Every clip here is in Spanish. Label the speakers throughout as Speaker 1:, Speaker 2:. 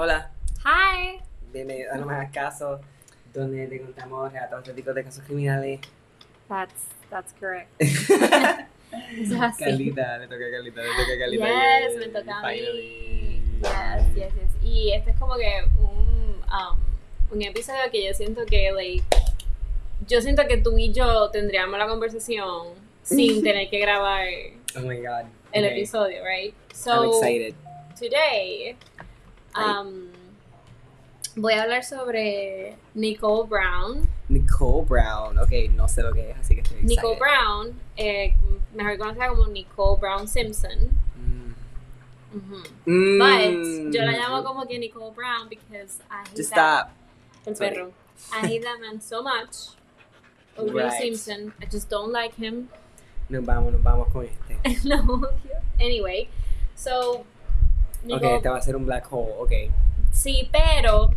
Speaker 1: Hola,
Speaker 2: Hi.
Speaker 1: bienvenido a No Me Hagas Caso, donde te contamos relatos auténticos de casos criminales.
Speaker 2: That's that's correct. Es así.
Speaker 1: Carlita, le toca a Carlita, le toca a Carlita.
Speaker 2: Yes, me toca a mí. Yes, yes, yes. Y este es como que un, um, un episodio que yo siento que, like, yo siento que tú y yo tendríamos la conversación sin tener que grabar
Speaker 1: Oh my god.
Speaker 2: el
Speaker 1: Okay,
Speaker 2: episodio, right?
Speaker 1: I'm
Speaker 2: So,
Speaker 1: excited.
Speaker 2: today, um, voy a hablar sobre Nicole Brown.
Speaker 1: Nicole Brown. Ok, no sé lo que es, así que estoy excited.
Speaker 2: Nicole Brown, eh, mejor conocida como Nicole Brown Simpson.
Speaker 1: Mm.
Speaker 2: Ujú.
Speaker 1: Mm.
Speaker 2: But yo la llamo como que Nicole Brown because I hate
Speaker 1: Just
Speaker 2: that,
Speaker 1: stop.
Speaker 2: el
Speaker 1: Sorry.
Speaker 2: perro. I hate that man so much. O.J.
Speaker 1: Right.
Speaker 2: Simpson, I just don't like him.
Speaker 1: Nos vamos, nos vamos con este.
Speaker 2: Odio. Anyway, so
Speaker 1: Ok,
Speaker 2: Nicole,
Speaker 1: este va a ser un black hole, ok.
Speaker 2: sí, pero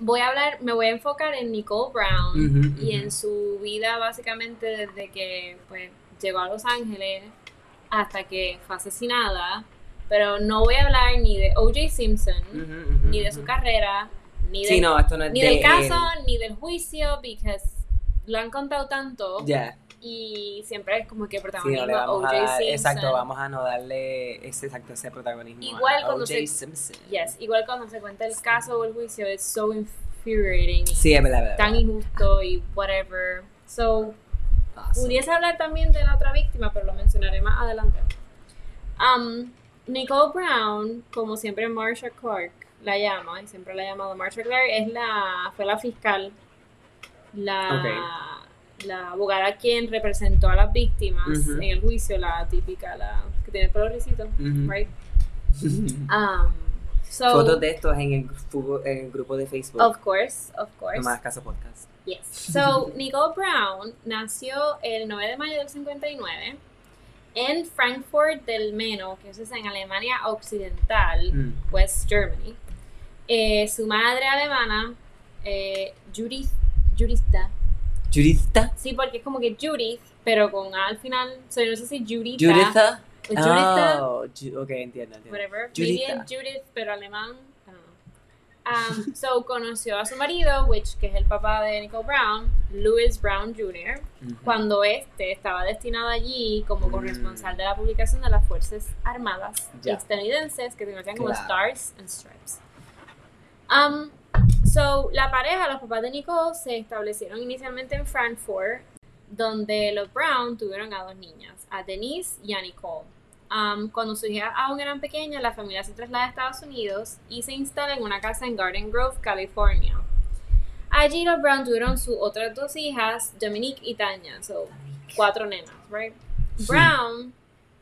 Speaker 2: voy a hablar, me voy a enfocar en Nicole Brown y en su vida básicamente desde que pues llegó a Los Ángeles hasta que fue asesinada. Pero no voy a hablar ni de O.J. Simpson, ni de su carrera, ni,
Speaker 1: Sí,
Speaker 2: del,
Speaker 1: no, esto no es
Speaker 2: ni
Speaker 1: de
Speaker 2: del caso,
Speaker 1: él.
Speaker 2: ni del juicio, porque lo han contado tanto
Speaker 1: Ya.
Speaker 2: Y siempre es como que
Speaker 1: Sí,
Speaker 2: protagonismo
Speaker 1: no le vamos a dar,
Speaker 2: Simpson.
Speaker 1: exacto, vamos a no darle ese exacto ese protagonismo.
Speaker 2: Igual
Speaker 1: a
Speaker 2: cuando se-
Speaker 1: Simpson.
Speaker 2: Yes, igual cuando se cuenta el caso o el juicio, es so infuriating
Speaker 1: Sí, es verdad, verdad.
Speaker 2: tan injusto y whatever. So,
Speaker 1: Awesome.
Speaker 2: Pudiese hablar también de la otra víctima, pero lo mencionaré más adelante. Um, Nicole Brown, como siempre Marsha Clark la llama, y siempre la ha llamado Marsha Clark, es la, fue la fiscal, la, la abogada quien representó a las víctimas
Speaker 1: Ujú.
Speaker 2: en el juicio, la típica, la que tiene el pelo rizito,
Speaker 1: Ujú.
Speaker 2: right? Um, so,
Speaker 1: Fotos de estos en el, fu- en el grupo de Facebook.
Speaker 2: of course, of course.
Speaker 1: No más caso podcast.
Speaker 2: Yes. So, Nicole Brown nació el 9 de mayo del 59 en Frankfurt del Meno, que eso es en Alemania Occidental,
Speaker 1: Mm.
Speaker 2: West Germany. Eh, su madre alemana, eh, Judith, Sí, porque es como que Judith, pero con A al final, so, yo no sé si Juditha,
Speaker 1: ¿Juditha?
Speaker 2: o Juditha,
Speaker 1: Oh, Ju- ok, entiendo, entiendo.
Speaker 2: whatever,
Speaker 1: Juditha.
Speaker 2: es Judith, pero alemán, I don't know. Um, so conoció a su marido, which que es el papá de Nicole Brown, Louis Brown Jr., cuando este estaba destinado allí como
Speaker 1: Mm.
Speaker 2: corresponsal de la publicación de las Fuerzas Armadas
Speaker 1: Ya.
Speaker 2: estadounidenses que se conocían como
Speaker 1: Claro.
Speaker 2: Stars and Stripes. Um, so, la pareja, los papás de Nicole, se establecieron inicialmente en Frankfurt, donde los Brown tuvieron a dos niñas, a Denise y a Nicole. Um, cuando sus hijas aún eran pequeñas, la familia se traslada a Estados Unidos y se instala en una casa en Garden Grove, California. Allí los Brown tuvieron sus otras dos hijas, Dominique y Tanya, so cuatro nenas, right? Brown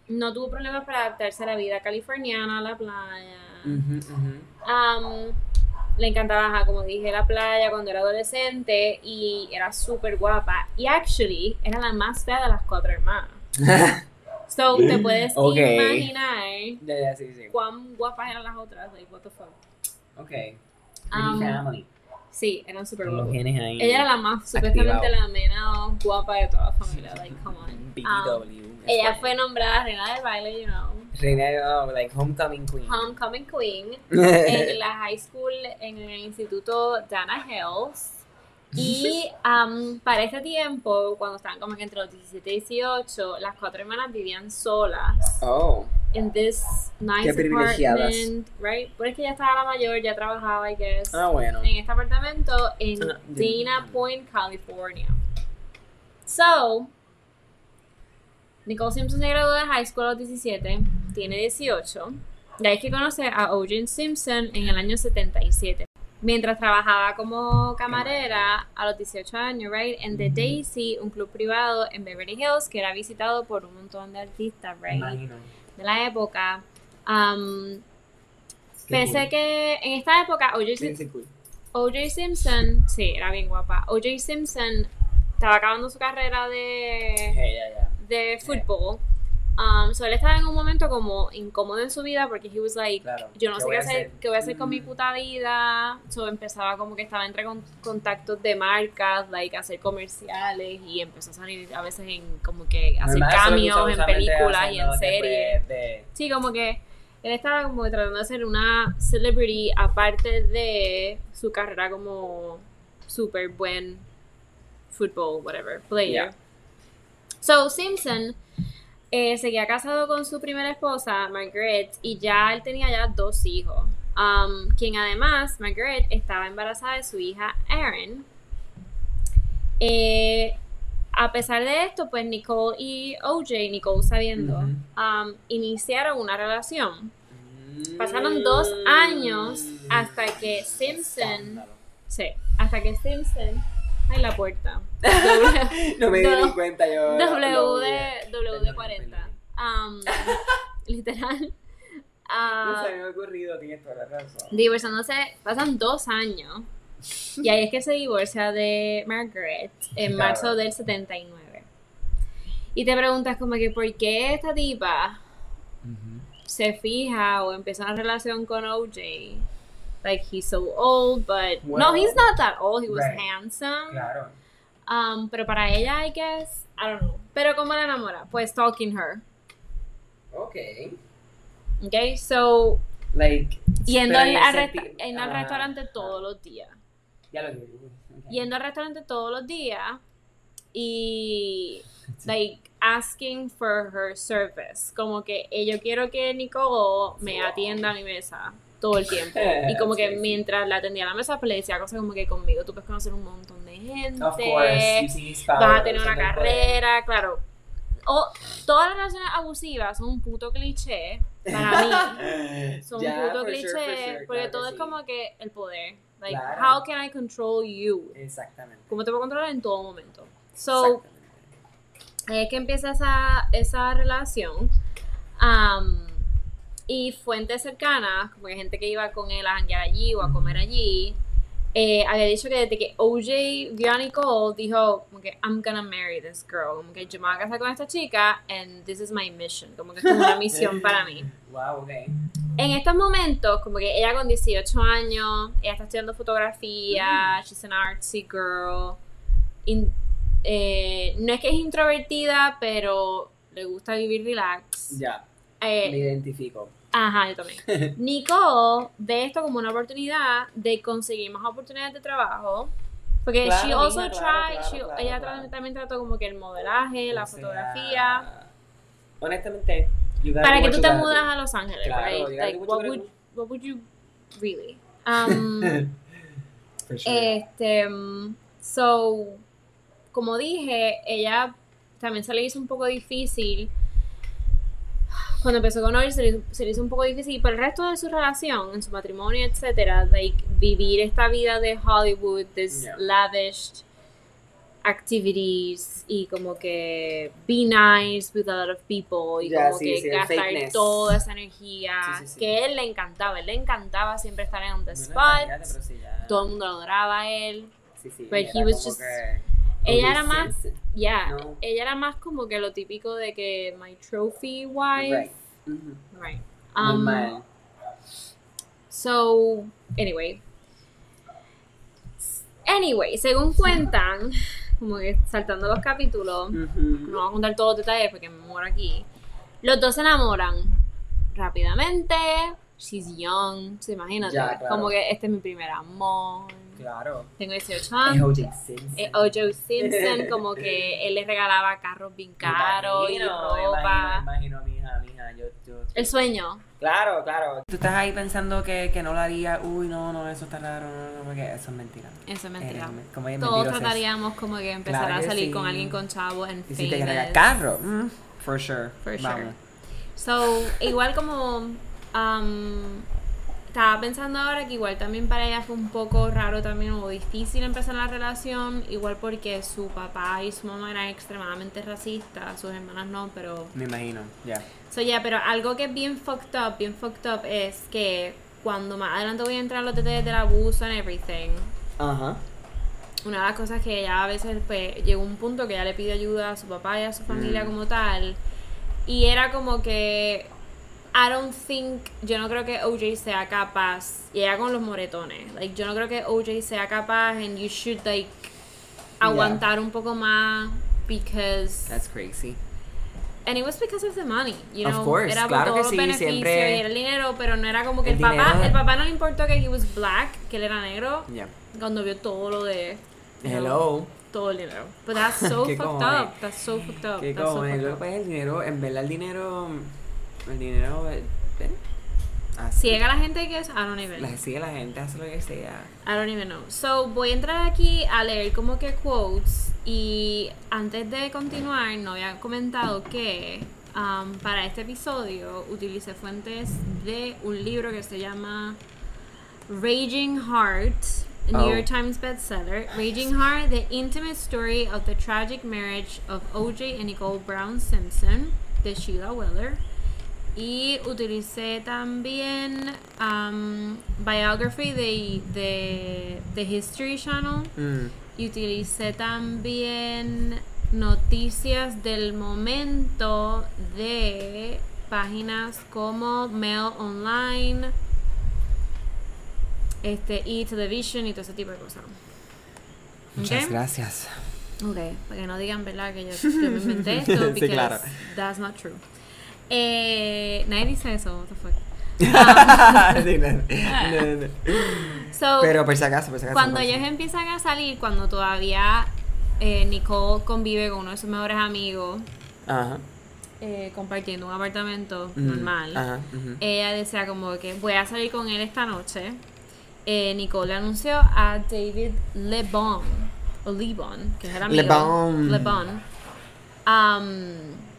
Speaker 2: no tuvo problemas para adaptarse a la vida californiana, a la playa. Um, le encantaba, ajá, como dije, la playa cuando era adolescente y era súper guapa. Y actually, era la más fea de las cuatro hermanas. So, te puedes
Speaker 1: Ok.
Speaker 2: imaginar
Speaker 1: ya, ya, sí, sí.
Speaker 2: cuán guapas eran las otras. Like, what the fuck.
Speaker 1: Ok.
Speaker 2: Um,
Speaker 1: family.
Speaker 2: Sí, eran súper guapas. Ella era la más, supuestamente la menos guapa de toda la familia. Like, come on.
Speaker 1: BBW.
Speaker 2: Um, ella fue nombrada reina del baile, you know.
Speaker 1: Reina, oh, like homecoming queen.
Speaker 2: Homecoming Queen. en la high school, en el instituto Dana Hills. Y um, para ese tiempo, cuando estaban como entre los 17 y 18, las cuatro hermanas vivían solas
Speaker 1: oh.
Speaker 2: en this nice
Speaker 1: Qué privilegiadas.
Speaker 2: apartment, right? Pero es que ya estaba la mayor, ya trabajaba, I guess,
Speaker 1: Ah, bueno.
Speaker 2: en este apartamento en
Speaker 1: Ah,
Speaker 2: Dana Point, California. So, Nicole Simpson se graduó de high school a los 17, tiene 18. De ahí es que conoce a O.J. Simpson en el año 77. Mientras trabajaba como camarera a los 18 años, right? En The Daisy, un club privado en Beverly Hills que era visitado por un montón de artistas, right?
Speaker 1: Imagino.
Speaker 2: De la época. Um, pensé
Speaker 1: cool.
Speaker 2: que en esta época O.J. Sim-
Speaker 1: cool.
Speaker 2: O.J. Simpson, sí, era bien guapa. O.J. Simpson estaba acabando su carrera de,
Speaker 1: Hey, ya, ya.
Speaker 2: De fútbol. Um, so él estaba en un momento como incómodo en su vida porque he was like,
Speaker 1: Claro.
Speaker 2: yo no
Speaker 1: ¿Qué
Speaker 2: sé qué hacer, qué voy a hacer con mi
Speaker 1: Mm.
Speaker 2: puta vida. So empezaba como que estaba entre con- contactos de marcas, like hacer comerciales y empezó a salir a veces en como que hacer cambios en películas y en series.
Speaker 1: De-
Speaker 2: Sí, como que él estaba como tratando de ser una celebrity aparte de su carrera como super buen football, whatever, player.
Speaker 1: Yeah.
Speaker 2: So, Simpson eh, seguía casado con su primera esposa, Margaret, y ya él tenía ya dos hijos. Um, quien además, Margaret, estaba embarazada de su hija Erin. Eh, a pesar de esto, pues Nicole y OJ, Nicole sabiendo, um, iniciaron una relación. Pasaron dos años hasta que Simpson, sí, hasta que Simpson, ay la puerta,
Speaker 1: no me di ni cuenta yo.
Speaker 2: W de, W de 40, um, literal,
Speaker 1: No
Speaker 2: ah,
Speaker 1: se me había ocurrido, tienes toda la razón.
Speaker 2: divorciándose, pasan dos años, y ahí es que se divorcia de Margaret en
Speaker 1: Claro.
Speaker 2: marzo del 79. Y te preguntas como que, ¿por qué esta tipa se fija o empieza una relación con OJ. Like he's so old, but no, he's not that old. He was
Speaker 1: right.
Speaker 2: handsome.
Speaker 1: Claro.
Speaker 2: Um, pero para ella, I guess, I don't know. Pero cómo la enamora, pues stalking her.
Speaker 1: Ok.
Speaker 2: Okay, so
Speaker 1: Like.
Speaker 2: yendo al,
Speaker 1: en
Speaker 2: resta- al
Speaker 1: ah,
Speaker 2: restaurante todos los días.
Speaker 1: Ya lo dije. ok.
Speaker 2: Yendo al restaurante todos los días y like asking for her service. Como que yo quiero que Nicole me atienda a mi mesa todo el tiempo. Y como que
Speaker 1: Sí, sí.
Speaker 2: mientras la atendía a la mesa, pues le decía cosas como que conmigo tú puedes conocer un montón de gente.
Speaker 1: Of course.
Speaker 2: vas a tener una carrera, claro. O, todas las relaciones abusivas son un puto cliché para mí. Son
Speaker 1: Ya,
Speaker 2: un puto cliché
Speaker 1: sure, for sure,
Speaker 2: porque
Speaker 1: claro
Speaker 2: todo
Speaker 1: que
Speaker 2: es
Speaker 1: sí.
Speaker 2: como que el poder. Like,
Speaker 1: Claro.
Speaker 2: how can I control you?
Speaker 1: Exactamente.
Speaker 2: ¿Cómo te puedo controlar en todo momento? So, es que empieza esa, esa relación. Am, y fuentes cercanas, como que gente que iba con él a janguear allí o a comer allí, eh, había dicho que desde que OJ vio a Nicole, dijo como que I'm gonna marry this girl, como que yo me voy a casar con esta chica and this is my mission, como que es una misión para mí.
Speaker 1: Wow, ok.
Speaker 2: En estos momentos, como que ella con 18 años, ella está estudiando fotografía, she's an artsy girl. In- eh, no es que es introvertida, pero le gusta vivir relax.
Speaker 1: Ya,
Speaker 2: Eh,
Speaker 1: me identifico.
Speaker 2: Ajá, yo también. Nicole ve esto como una oportunidad de conseguir más oportunidades de trabajo. Porque
Speaker 1: Claro,
Speaker 2: she also
Speaker 1: claro,
Speaker 2: tried,
Speaker 1: claro,
Speaker 2: she-
Speaker 1: claro,
Speaker 2: ella también trató como que el modelaje, la
Speaker 1: O sea,
Speaker 2: fotografía.
Speaker 1: Honestamente,
Speaker 2: Para que tú te mudas a Los Ángeles, right? Like,
Speaker 1: what
Speaker 2: would, what would you really? Um,
Speaker 1: sure.
Speaker 2: este, mm, so, como dije, ella también se le hizo un poco difícil. Cuando empezó con Oil se le, hizo- se le hizo un poco difícil, pero el resto de su relación, en su matrimonio, etcétera, like, vivir esta vida de Hollywood, this
Speaker 1: Yeah.
Speaker 2: lavish activities y como que be nice with a lot of people y
Speaker 1: Ya,
Speaker 2: como
Speaker 1: sí,
Speaker 2: que
Speaker 1: sí,
Speaker 2: gastar toda esa energía
Speaker 1: Sí,
Speaker 2: que él le encantaba, él le encantaba siempre estar en
Speaker 1: Bueno,
Speaker 2: spot,
Speaker 1: pero
Speaker 2: todo el mundo lo adoraba a él.
Speaker 1: Era
Speaker 2: he was just-
Speaker 1: que-
Speaker 2: Ella era más,
Speaker 1: No.
Speaker 2: ella era más como que lo típico de que my trophy wife,
Speaker 1: Right.
Speaker 2: Um. So, anyway. Anyway, según cuentan, como que saltando los capítulos, no voy a contar todos los detalles porque me muero aquí. Los dos se enamoran rápidamente. She's young, se imagínate.
Speaker 1: Ya, claro.
Speaker 2: Como que este es mi primer amor.
Speaker 1: Claro.
Speaker 2: Tengo 18
Speaker 1: Es
Speaker 2: años.
Speaker 1: O.J. Simpson.
Speaker 2: Eh, O.J. Simpson, como que él le regalaba carros bien caros y ropa.
Speaker 1: Me imagino, me imagino, mija, mija. Yo, yo,
Speaker 2: El sueño.
Speaker 1: Claro, claro. Tú estás ahí pensando que, que no lo haría. Uy, no, no, eso está raro. No, no, porque eso es mentira.
Speaker 2: Eso es mentira.
Speaker 1: Eres- como
Speaker 2: Todos trataríamos como que empezar
Speaker 1: Claro
Speaker 2: a salir
Speaker 1: sí.
Speaker 2: con alguien con chavo en
Speaker 1: Y si te carro. mm, for sure.
Speaker 2: For sure.
Speaker 1: Vamos.
Speaker 2: So, igual como um, estaba pensando ahora que igual también para ella fue un poco raro también o difícil empezar la relación, igual porque su papá y su mamá eran extremadamente racistas, sus hermanas no, pero
Speaker 1: Me imagino, ya.
Speaker 2: So, yeah, pero algo que es bien fucked up, bien fucked up es que cuando más adelante voy a entrar a los detalles del abuso and everything,
Speaker 1: Ajá.
Speaker 2: una de las cosas que ella a veces pues, llegó un punto que ella le pide ayuda a su papá y a su familia
Speaker 1: Mm.
Speaker 2: como tal y era como que I don't think yo no creo que OJ sea capaz y ella con los moretones like yo no creo que OJ sea capaz and you should like aguantar un poco más because
Speaker 1: That's crazy.
Speaker 2: And it was because of the money, you
Speaker 1: Of
Speaker 2: know.
Speaker 1: course,
Speaker 2: era por
Speaker 1: claro
Speaker 2: todos
Speaker 1: que
Speaker 2: los
Speaker 1: sí, siempre-
Speaker 2: y era el dinero, pero no era como que el,
Speaker 1: El
Speaker 2: papá,
Speaker 1: dinero-
Speaker 2: el papá no le importó que he was black, que él era negro,
Speaker 1: Ya.
Speaker 2: cuando vio todo lo de you know,
Speaker 1: Hello.
Speaker 2: todo el dinero. But that's so
Speaker 1: ¿Qué
Speaker 2: fucked
Speaker 1: cojones?
Speaker 2: up. That's so fucked up.
Speaker 1: ¿Qué
Speaker 2: That's so
Speaker 1: cojones?
Speaker 2: fucked
Speaker 1: Lo que
Speaker 2: up.
Speaker 1: pasa es el dinero, en verdad el dinero, el dinero, así.
Speaker 2: Ciega la gente que es, I don't even.
Speaker 1: La sigue la gente, hace lo que sea.
Speaker 2: I don't even know. So, voy a entrar aquí a leer como que quotes y antes de continuar, no había comentado que um, para este episodio utilicé fuentes de un libro que se llama Raging Heart, a New
Speaker 1: Oh.
Speaker 2: York Times bestseller. Raging Heart, The Intimate Story of the Tragic Marriage of O.J. and Nicole Brown Simpson, de Sheila Weller. Y utilicé también um, biography de, de, de History Channel.
Speaker 1: Mm.
Speaker 2: Y utilicé también noticias del momento de páginas como Mail Online, este, y Television y todo ese tipo de cosas.
Speaker 1: Muchas
Speaker 2: Ok.
Speaker 1: gracias.
Speaker 2: Ok, para que no digan, ¿verdad? Que yo, yo me inventé esto,
Speaker 1: Sí,
Speaker 2: because
Speaker 1: claro.
Speaker 2: that's not true. Eh, nadie dice eso, what the fuck.
Speaker 1: Sí, no, no, no.
Speaker 2: So,
Speaker 1: Pero por si acaso, por si acaso.
Speaker 2: cuando ellos empiezan a salir, cuando todavía eh, Nicole convive con uno de sus mejores amigos,
Speaker 1: Ajá.
Speaker 2: eh, compartiendo un apartamento
Speaker 1: Mm,
Speaker 2: normal,
Speaker 1: Ajá.
Speaker 2: ella decía como que voy a salir con él esta noche. Eh, Nicole le anunció a David LeBon, o LeBon, que es el amigo.
Speaker 1: LeBon.
Speaker 2: LeBon. Um,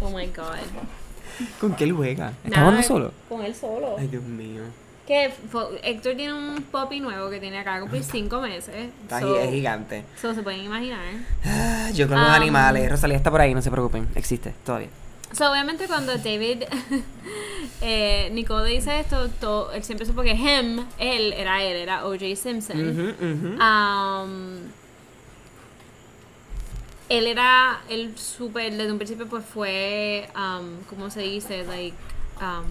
Speaker 2: oh my god.
Speaker 1: ¿Con qué él juega? ¿Está jugando solo?
Speaker 2: Con él solo.
Speaker 1: Ay, Dios mío.
Speaker 2: Que Héctor tiene un puppy nuevo que tiene acá cumplir 5 meses.
Speaker 1: Está
Speaker 2: So,
Speaker 1: es gigante.
Speaker 2: so se pueden imaginar.
Speaker 1: Ah, Yo con los
Speaker 2: Um,
Speaker 1: animales. Rosalía está por ahí, no se preocupen. Existe, todavía.
Speaker 2: So, obviamente cuando David, eh, Nicole dice esto, to- él siempre supo que him, él, era él, era O.J. Simpson.
Speaker 1: Ujú, ujú.
Speaker 2: Um, él era, él súper, desde un principio pues fue, um, ¿cómo se dice? Like, um,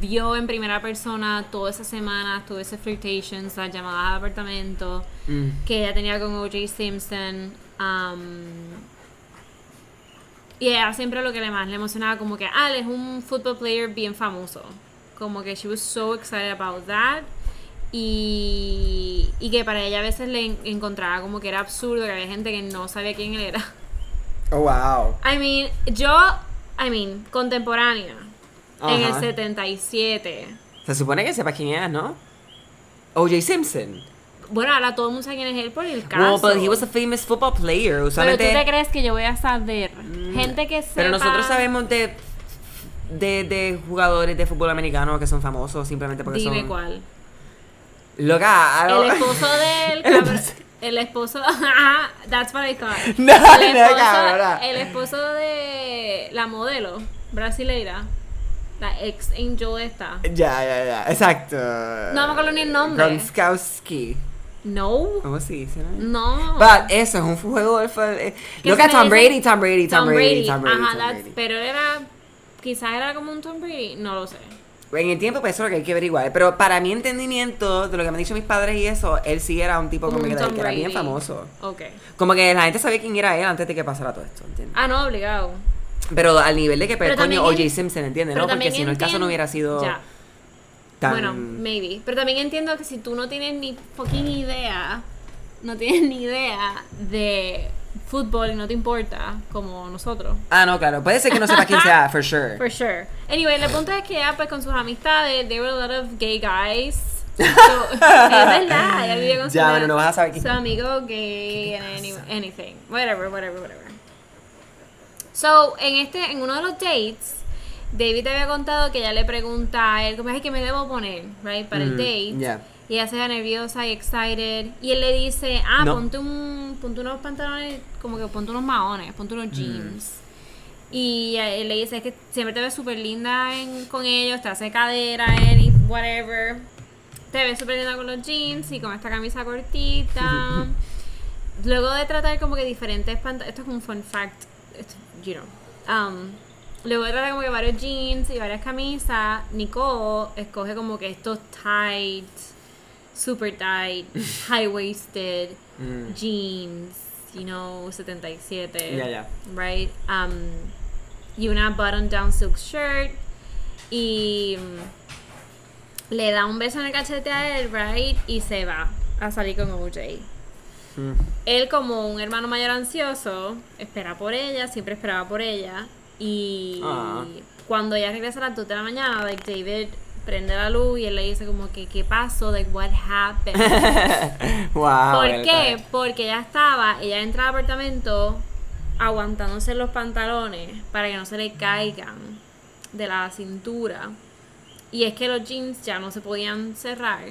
Speaker 2: vio en primera persona toda esa semana, todo ese flirtations, las llamadas al apartamento
Speaker 1: Mm.
Speaker 2: que ella tenía con O.J. Simpson. um, y ella siempre lo que le más le emocionaba como que, ah, él es un football player bien famoso. Como que she was so excited about that. Y, y que para ella a veces le en- encontraba como que era absurdo, que había gente que no sabía quién él era.
Speaker 1: Oh, wow.
Speaker 2: I mean, yo, I mean, contemporánea, en el
Speaker 1: Ajá.
Speaker 2: 77.
Speaker 1: Se supone que sepa quién es, ¿no? O.J. Simpson.
Speaker 2: Bueno, ahora todo el mundo sabe quién es él por el caso.
Speaker 1: Well, but he was a famous football player.
Speaker 2: Pero tú
Speaker 1: Usualmente.
Speaker 2: te crees que yo voy a saber. Gente que sepa...
Speaker 1: Pero nosotros sabemos de, de, de jugadores de fútbol americano que son famosos simplemente porque
Speaker 2: Dime
Speaker 1: son.
Speaker 2: cuál.
Speaker 1: Loca,
Speaker 2: El esposo del...
Speaker 1: El esposo-
Speaker 2: El esposo... Ajá, that's what I thought.
Speaker 1: No,
Speaker 2: el,
Speaker 1: no,
Speaker 2: esposo,
Speaker 1: cabrona.
Speaker 2: el esposo de la modelo brasileira. La ex angel esta.
Speaker 1: Ya, ya, ya. Exacto.
Speaker 2: No me acuerdo ni el nombre.
Speaker 1: Gronkowski.
Speaker 2: No.
Speaker 1: ¿Cómo se dice, no?
Speaker 2: No.
Speaker 1: But eso es un juego de eh,
Speaker 2: ¿Qué
Speaker 1: Loca,
Speaker 2: se
Speaker 1: Tom Brady? Tom Brady, Tom Brady, Tom Brady.
Speaker 2: Ajá,
Speaker 1: Tom Brady.
Speaker 2: pero era... Quizás era como un Tom Brady. No lo sé.
Speaker 1: En el tiempo, pues eso es lo que hay que averiguar. Pero para mi entendimiento, de lo que me han dicho mis padres y eso, él sí era un tipo
Speaker 2: Como
Speaker 1: que, era bien famoso.
Speaker 2: Ok.
Speaker 1: Como que la gente sabía quién era él antes de que pasara todo esto, ¿entiendes?
Speaker 2: Ah, no, obligado.
Speaker 1: Pero al nivel de que, pues,
Speaker 2: Pero
Speaker 1: coño, O.J. Simpson, ¿entiendes? ¿no? Porque si no, el caso no hubiera sido
Speaker 2: Ya.
Speaker 1: tan...
Speaker 2: Bueno, maybe. Pero también entiendo que si tú no tienes ni fucking idea, no tienes ni idea de fútbol y no te importa, como nosotros.
Speaker 1: Ah, no, claro. Puede ser que no sepa quién sea, for sure.
Speaker 2: For sure. Anyway, el punto es que ella, pues con sus amistades, there were a lot of gay guys. So, es verdad, ella vive con su,
Speaker 1: Ya, bueno, no vas a saber quién.
Speaker 2: su amigo gay and any- anything. Whatever, whatever, whatever. So, en este, en uno de los dates, David te había contado que ella le pregunta a él, como es que me debo poner, right, para el
Speaker 1: Mm,
Speaker 2: date.
Speaker 1: ya.
Speaker 2: Y ella se ve nerviosa y excited. Y él le dice, ah,
Speaker 1: No.
Speaker 2: ponte un, ponte unos pantalones, como que ponte unos maones, ponte
Speaker 1: Mm.
Speaker 2: unos jeans. Y él le dice, es que siempre te ves súper linda en- con ellos, te hace cadera, any, whatever. Te ves súper linda con los jeans y con esta camisa cortita. Luego de tratar como que diferentes pantalones, esto es un fun fact, esto, you know. Um, luego de tratar como que varios jeans y varias camisas, Nicole escoge como que estos tight, super tight, high waisted
Speaker 1: Mm.
Speaker 2: jeans, you know, 77.
Speaker 1: Ya, ya.
Speaker 2: Right? Um, y una button down silk shirt. Y mm, le da un beso en el cachete a él, right? Y se va a salir con OJ.
Speaker 1: Mm.
Speaker 2: Él como un hermano mayor ansioso, espera por ella, siempre esperaba por ella. Y
Speaker 1: Ah.
Speaker 2: cuando ella regresa a las 2 de la mañana, like David prende la luz y él le dice como que qué pasó, like what happened.
Speaker 1: wow.
Speaker 2: ¿Por qué? Porque ella estaba, ella entra al apartamento aguantándose los pantalones para que no se le caigan de la cintura. Y es que los jeans ya no se podían cerrar.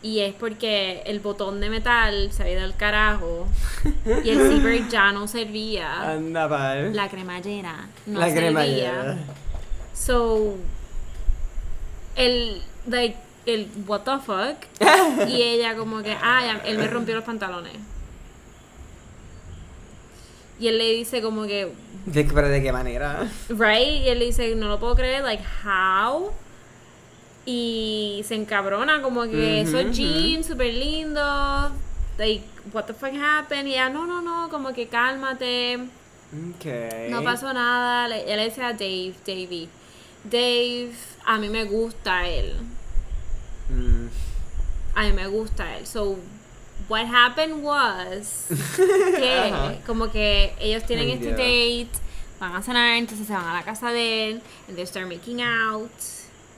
Speaker 2: Y es porque el botón de metal se había ido al carajo. Y el zipper ya no servía.
Speaker 1: Anda.
Speaker 2: La cremallera no
Speaker 1: La
Speaker 2: servía.
Speaker 1: cremallera.
Speaker 2: So, el, like, el what the fuck. y ella como que, ah, ya, él me rompió los pantalones. Y él le dice como que,
Speaker 1: ¿De, ¿Pero de qué manera?
Speaker 2: right? Y él le dice, no lo puedo creer, like, how? Y se encabrona como que esos jeans súper lindos. Like, what the fuck happened? Y ella, no, no, no, como que cálmate.
Speaker 1: Ok.
Speaker 2: No pasó nada. Él le decía a Dave, Davey. Dave, a mí me gusta él.
Speaker 1: Mm.
Speaker 2: A mí me gusta él. So, what happened was que
Speaker 1: Ajá.
Speaker 2: como que ellos tienen este date, van a cenar, entonces se van a la casa de él, and they start making out.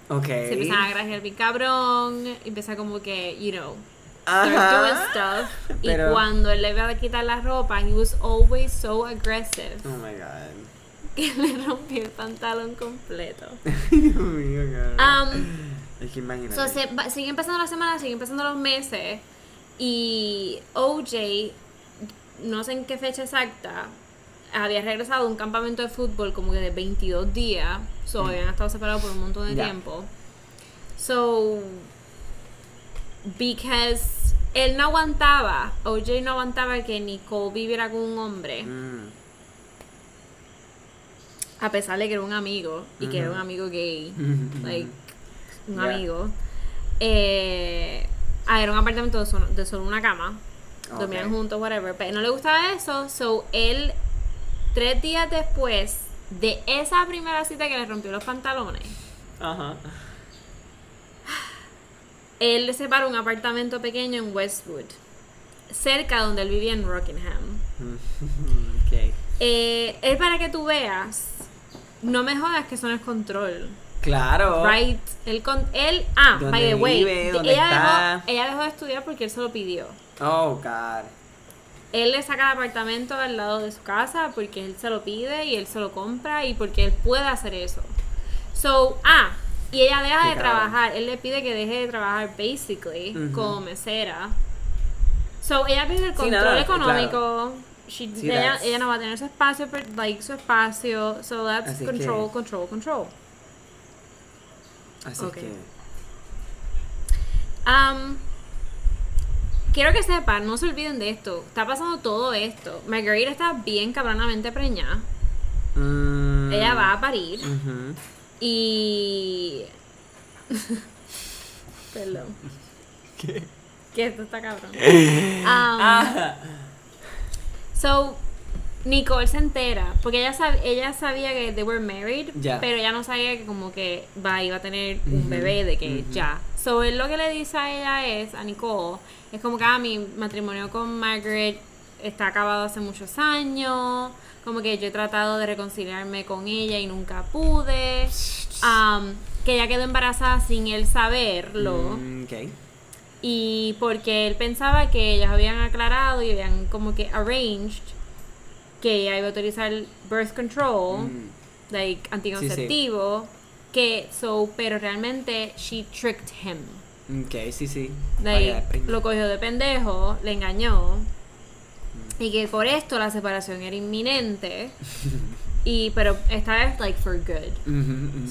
Speaker 1: Ok.
Speaker 2: Se empiezan a grajear bien cabrón, empieza como que, you know, start doing
Speaker 1: Ajá.
Speaker 2: stuff.
Speaker 1: Pero-
Speaker 2: Y cuando él le iba a quitar la ropa, he was always so aggressive
Speaker 1: Oh my god.
Speaker 2: que le rompió el pantalón completo.
Speaker 1: Dios mío, cabrón.
Speaker 2: Um,
Speaker 1: es que imagínate.
Speaker 2: So, se, va- siguen pasando las semanas, siguen pasando los meses. Y OJ, no sé en qué fecha exacta, había regresado de un campamento de fútbol como que de 22 días. So, habían estado separados por un montón de tiempo. So, because él no aguantaba, OJ no aguantaba que Nicole viviera con un hombre,
Speaker 1: Mm.
Speaker 2: A pesar de que era un amigo y que era un amigo gay. like un amigo. Eh, ah, era un apartamento de solo, de solo una cama. Dormían juntos, whatever. Pero no le gustaba eso. So él, tres días después de esa primera cita que le rompió los pantalones,
Speaker 1: Ajá.
Speaker 2: él le separó un apartamento pequeño en Westwood, cerca donde él vivía en Rockingham. Eh, es para que tú veas, no me jodas que eso no es control.
Speaker 1: Claro.
Speaker 2: Right. Él, con, él ah,
Speaker 1: ¿Dónde
Speaker 2: by the way, ella,
Speaker 1: está?
Speaker 2: dejó, ella dejó de estudiar porque él se lo pidió.
Speaker 1: Oh, God.
Speaker 2: Él le saca el apartamento al lado de su casa porque él se lo pide y él se lo compra y porque él puede hacer eso. So, ah, y ella deja
Speaker 1: Qué
Speaker 2: de
Speaker 1: cabrón.
Speaker 2: trabajar. Él le pide que deje de trabajar, basically, como mesera. So, ella pierde el
Speaker 1: Sí,
Speaker 2: control
Speaker 1: nada,
Speaker 2: económico. She-
Speaker 1: Sí,
Speaker 2: ella, no va a tener su espacio, per- like su espacio. So, that's
Speaker 1: Así
Speaker 2: control,
Speaker 1: que-
Speaker 2: control, control.
Speaker 1: Así
Speaker 2: Ok.
Speaker 1: que.
Speaker 2: Um, quiero que sepan, no se olviden de esto. Está pasando todo esto. Marguerite está bien cabronamente preñada.
Speaker 1: mm,
Speaker 2: Ella va a parir. Y. Perdón.
Speaker 1: ¿Qué?
Speaker 2: Que esto está cabrón. Um,
Speaker 1: Ah.
Speaker 2: So, Nicole se entera. Porque ella, sab- ella sabía que they were married. Pero ella no sabía que, como que va, iba a tener un bebé, de que ya. So, él lo que le dice a ella es, a Nicole, es como que ah, mi matrimonio con Margaret está acabado hace muchos años. Como que yo he tratado de reconciliarme con ella y nunca pude. Um, que ella quedó embarazada sin él saberlo.
Speaker 1: Mm.
Speaker 2: Y porque él pensaba que ellos habían aclarado y habían como que arranged que ella iba a utilizar birth control,
Speaker 1: Mm,
Speaker 2: like anticonceptivo, que so, pero realmente she tricked him.
Speaker 1: ok, sí, sí.
Speaker 2: Like, lo cogió de pendejo, le engañó. Y que por esto la separación era inminente. y pero esta vez like for good.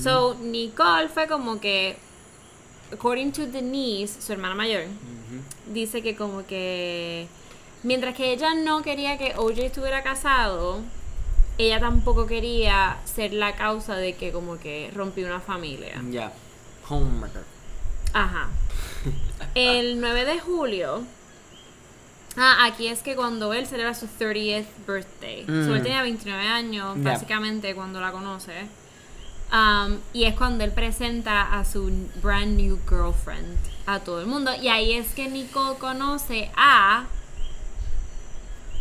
Speaker 2: So, Nicole fue como que, according to Denise, su hermana mayor, dice que como que, mientras que ella no quería que OJ estuviera casado, ella tampoco quería ser la causa de que como que rompió una familia.
Speaker 1: Ya. Homemaker.
Speaker 2: Ajá. El 9 de julio, Ah, aquí es que cuando él celebra su 30th birthday.
Speaker 1: Mm.
Speaker 2: So, él tenía 29 años,
Speaker 1: Yeah.
Speaker 2: básicamente, cuando la conoce. Um, y es cuando él presenta a su brand new girlfriend a todo el mundo. Y ahí es que Nicole conoce a.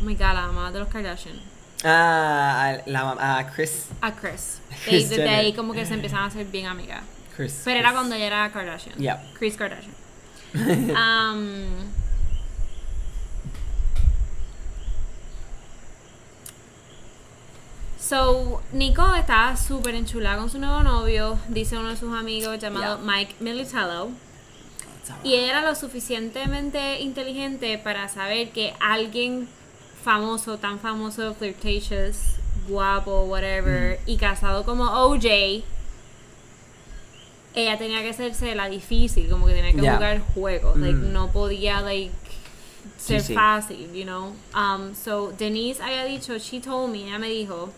Speaker 2: Oh my god, la mamá de los Kardashian.
Speaker 1: Ah, a la a Chris.
Speaker 2: A Chris. Y desde ahí como que se empezaron a hacer bien amigas.
Speaker 1: Chris.
Speaker 2: Pero era
Speaker 1: Chris.
Speaker 2: cuando ella era Kardashian.
Speaker 1: Yeah.
Speaker 2: Chris Kardashian. Um, so, Nico estaba súper enchulada con su nuevo novio, dice uno de sus amigos llamado
Speaker 1: Yeah.
Speaker 2: Mike Militello. Y ella era lo suficientemente inteligente para saber que alguien famoso, tan famoso, flirtatious, guapo, whatever, y casado como OJ, ella tenía que hacerse la difícil, como que tenía que jugar juegos, like
Speaker 1: Mm.
Speaker 2: no podía like ser
Speaker 1: sí.
Speaker 2: fácil, you know. Um, so Denise había dicho, she told me, ella me dijo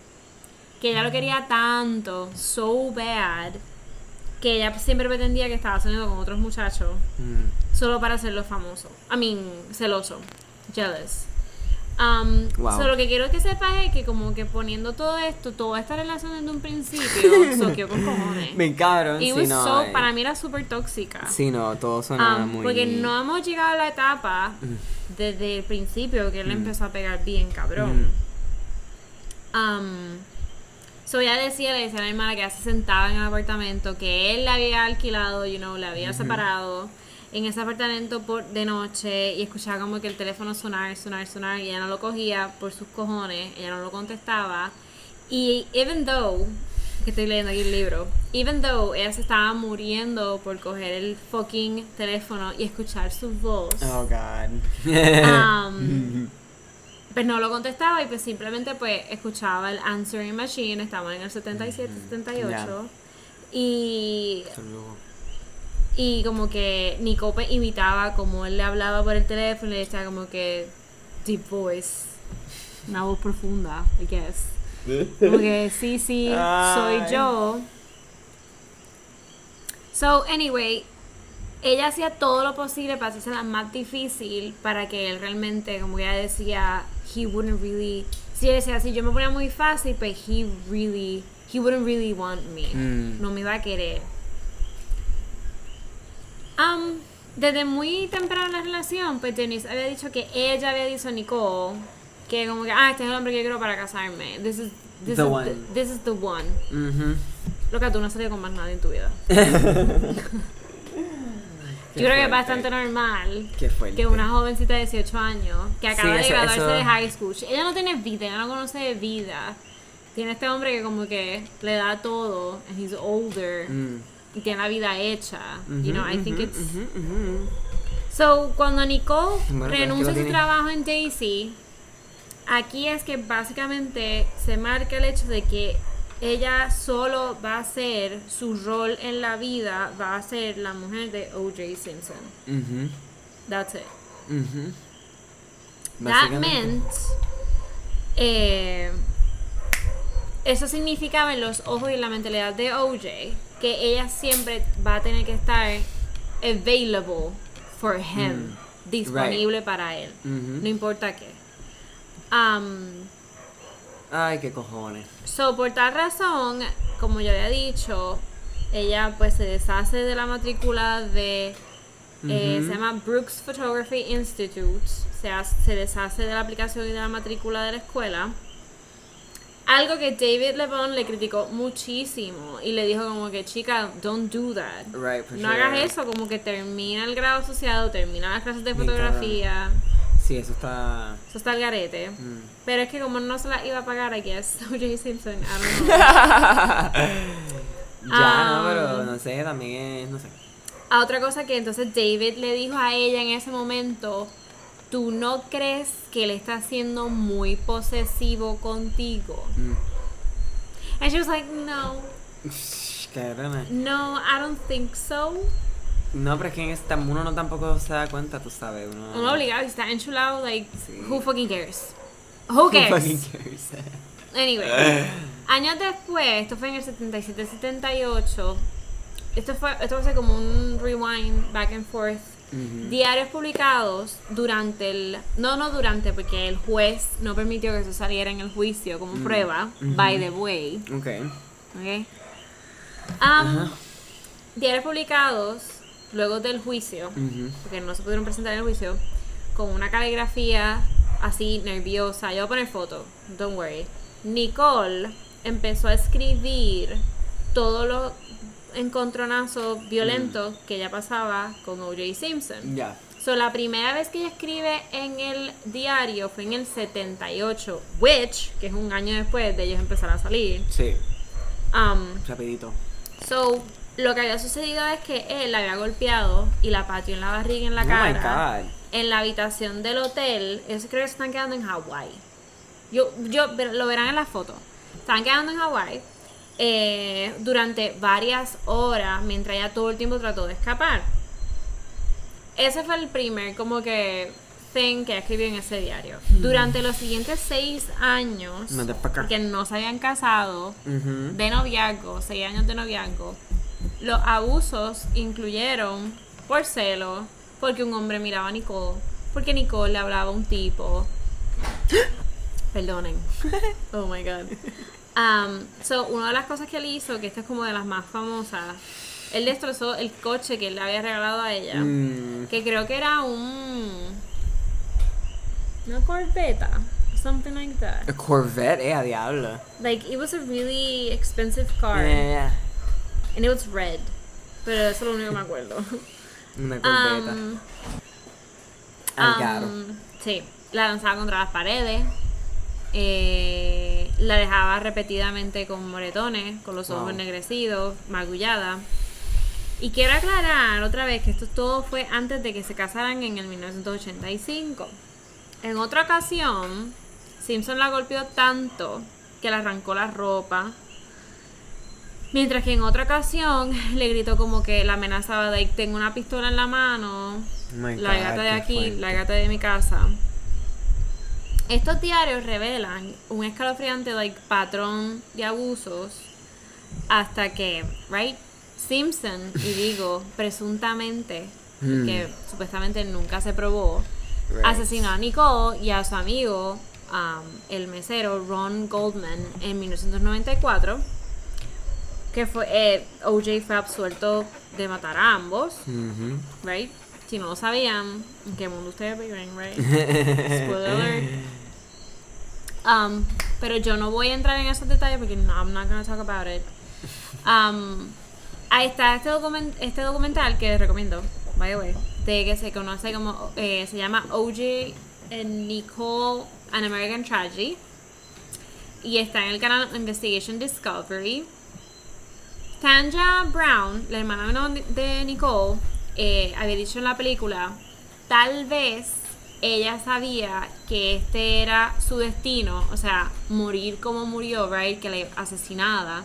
Speaker 2: que ella lo quería tanto, so bad, que ella siempre pretendía que estaba saliendo con otros muchachos
Speaker 1: Mm.
Speaker 2: solo para hacerlo famoso. I mean, celoso, jealous. Um,
Speaker 1: Wow.
Speaker 2: so lo que quiero que sepas es que como que poniendo todo esto, toda esta relación desde un principio, soqueó con cojones.
Speaker 1: Me cabrón,
Speaker 2: It
Speaker 1: sí, no.
Speaker 2: so-
Speaker 1: eh.
Speaker 2: para mí era súper tóxica.
Speaker 1: Sí, no, todo suena
Speaker 2: Um,
Speaker 1: muy...
Speaker 2: Porque no hemos llegado a la etapa desde el principio que él
Speaker 1: Mm.
Speaker 2: empezó a pegar bien cabrón. Um, so ella decía, le decía a la hermana que ella se sentaba en el apartamento, que él le había alquilado, you know, le había separado en ese apartamento por de noche y escuchaba como que el teléfono sonar, sonar, sonar y ella no lo cogía por sus cojones, ella no lo contestaba. Y even though, que estoy leyendo aquí el libro, even though ella se estaba muriendo por coger el fucking teléfono y escuchar su voz.
Speaker 1: Oh, God.
Speaker 2: Um, pues no lo contestaba y pues simplemente pues escuchaba el answering machine, estaba en el 77, 78 y, y como que Nico pues imitaba como él le hablaba por el teléfono y decía como que deep voice, una voz profunda, I guess. Como que sí, sí, soy yo. So, anyway, ella hacía todo lo posible para hacerla más difícil para que él realmente, como ella decía, he wouldn't really. Si ella decía, si yo me ponía muy fácil, pues he really, he wouldn't really want me.
Speaker 1: Mm.
Speaker 2: No me iba a querer. Um, desde muy temprano en la relación, pues Denise había dicho que ella había dicho a Nicole que como que, ah, este es el hombre que yo quiero para casarme. This is, this
Speaker 1: The
Speaker 2: is
Speaker 1: one.
Speaker 2: The, this is the one.
Speaker 1: Ujú.
Speaker 2: Loca, tú no has salido con más nadie en tu vida. Yo creo que es bastante normal que una jovencita de 18 años que acaba
Speaker 1: Sí,
Speaker 2: de
Speaker 1: eso-
Speaker 2: graduarse
Speaker 1: eso-
Speaker 2: de high school, ella no tiene vida, ella no conoce de vida. Tiene este hombre que como que le da todo, and he's older,
Speaker 1: Mm.
Speaker 2: y tiene la vida hecha. you know, I think it's... So, cuando Nicole
Speaker 1: Bueno,
Speaker 2: renuncia a su trabajo en Daisy, aquí es que básicamente se marca el hecho de que ella solo va a ser, su rol en la vida va a ser la mujer de O.J. Simpson.
Speaker 1: Ujú,
Speaker 2: That's it.
Speaker 1: ujú.
Speaker 2: That
Speaker 1: Básicamente.
Speaker 2: meant. eh, eso significaba en los ojos y la mentalidad de OJ que ella siempre va a tener que estar available for him, disponible para él,
Speaker 1: Ujú.
Speaker 2: no importa qué. Um,
Speaker 1: Ay, qué cojones.
Speaker 2: So, por tal razón, como yo había dicho, ella pues se deshace de la matrícula de, eh, se llama Brooks Photography Institute, se, hace- se deshace de la aplicación y de la matrícula de la escuela. Algo que David LeBron le criticó muchísimo y le dijo como que, chica, don't do that.
Speaker 1: Right,
Speaker 2: no
Speaker 1: sure.
Speaker 2: hagas eso, como que termina el grado asociado, termina las clases de fotografía.
Speaker 1: Sí, eso está...
Speaker 2: Eso está el garete.
Speaker 1: mm.
Speaker 2: Pero es que como no se la iba a pagar, I guess, O.J. Simpson, I don't know.
Speaker 1: Ya, no,
Speaker 2: Um,
Speaker 1: pero no sé, también es, no sé.
Speaker 2: A otra cosa que entonces David le dijo a ella en ese momento, ¿tú no crees que él está siendo muy posesivo contigo?
Speaker 1: Mm.
Speaker 2: And she was like, no, no, I don't think so.
Speaker 1: No, pero es que en esta uno no tampoco se da cuenta, tú sabes. Uno,
Speaker 2: Uno obligado, está enchulado, like,
Speaker 1: Sí.
Speaker 2: who fucking cares? Who
Speaker 1: Who
Speaker 2: cares?
Speaker 1: fucking cares?
Speaker 2: Anyway, años después, esto fue en el 77-78, esto fue, esto ser como un rewind, back and forth. diarios publicados durante el... No, no durante, porque el juez no permitió que eso saliera en el juicio como prueba, by the way.
Speaker 1: Ok.
Speaker 2: ¿ok? Am, diarios publicados luego del juicio, porque no se pudieron presentar en el juicio, con una caligrafía así nerviosa. Yo voy a poner foto, don't worry. Nicole empezó a escribir todos los encontronazos violentos que ella pasaba con O.J. Simpson.
Speaker 1: Ya.
Speaker 2: So, la primera vez que ella escribe en el diario fue en el 78, which, que es un año después de ellos empezar a salir.
Speaker 1: Sí.
Speaker 2: Um,
Speaker 1: Rapidito.
Speaker 2: So, lo que había sucedido es que él la había golpeado y la pateó en la barriga y en la
Speaker 1: Oh
Speaker 2: cara.
Speaker 1: my god.
Speaker 2: En la habitación del hotel. Ellos creo que se están quedando en Hawái. Yo, yo, lo verán en la foto. Estaban quedando en Hawái eh, durante varias horas mientras ella todo el tiempo trató de escapar. Ese fue el primer, como que, thing que escribió en ese diario. Durante los siguientes seis años,
Speaker 1: Motherfucker.
Speaker 2: que no se habían casado, de noviazgo, seis años de noviazgo, los abusos incluyeron por celo, porque un hombre miraba a Nicole, porque Nicole le hablaba a un tipo. Perdonen. Oh my god. Um, so, una de las cosas que él hizo, que esta es como de las más famosas, él destrozó el coche que él le había regalado a ella,
Speaker 1: Mm.
Speaker 2: que creo que era un. Una Corvette, something like that.
Speaker 1: A Corvette, eh, a diablo.
Speaker 2: Like, it was a really expensive car.
Speaker 1: Yeah, yeah,
Speaker 2: And it was red. Pero eso es lo único que me acuerdo.
Speaker 1: Una Corvette.
Speaker 2: Um, um. Sí, la lanzaba contra las paredes. eh, la dejaba repetidamente con moretones, con los ojos
Speaker 1: Wow.
Speaker 2: ennegrecidos, magullada. Y quiero aclarar otra vez que esto todo fue antes de que se casaran en el 1985. En otra ocasión, Simpson la golpeó tanto que le arrancó la ropa. Mientras que en otra ocasión le gritó como que la amenazaba de tengo una pistola en la mano,
Speaker 1: God,
Speaker 2: lárgate de aquí,
Speaker 1: fuerte.
Speaker 2: lárgate de mi casa. Estos diarios revelan un escalofriante like, patrón de abusos hasta que, right, Simpson, y digo presuntamente,
Speaker 1: Hmm.
Speaker 2: que supuestamente nunca se probó,
Speaker 1: Right.
Speaker 2: asesinó a Nicole y a su amigo, um, el mesero Ron Goldman, en 1994. Que fue, eh, OJ fue absuelto de matar a ambos,
Speaker 1: Ujú.
Speaker 2: right? Si no lo sabían, ¿en qué mundo ustedes viven, right? Spoiler alert. Um, pero yo no voy a entrar en esos detalles porque no, I'm not gonna talk about it. Um, ahí está este, document- este documental que recomiendo, by the way, de que se conoce como, eh, se llama OJ and Nicole, An American Tragedy. Y está en el canal Investigation Discovery. Tanja Brown, la hermana menor de Nicole, eh, había dicho en la película, tal vez ella sabía que este era su destino, o sea, morir como murió, right, que la asesinada.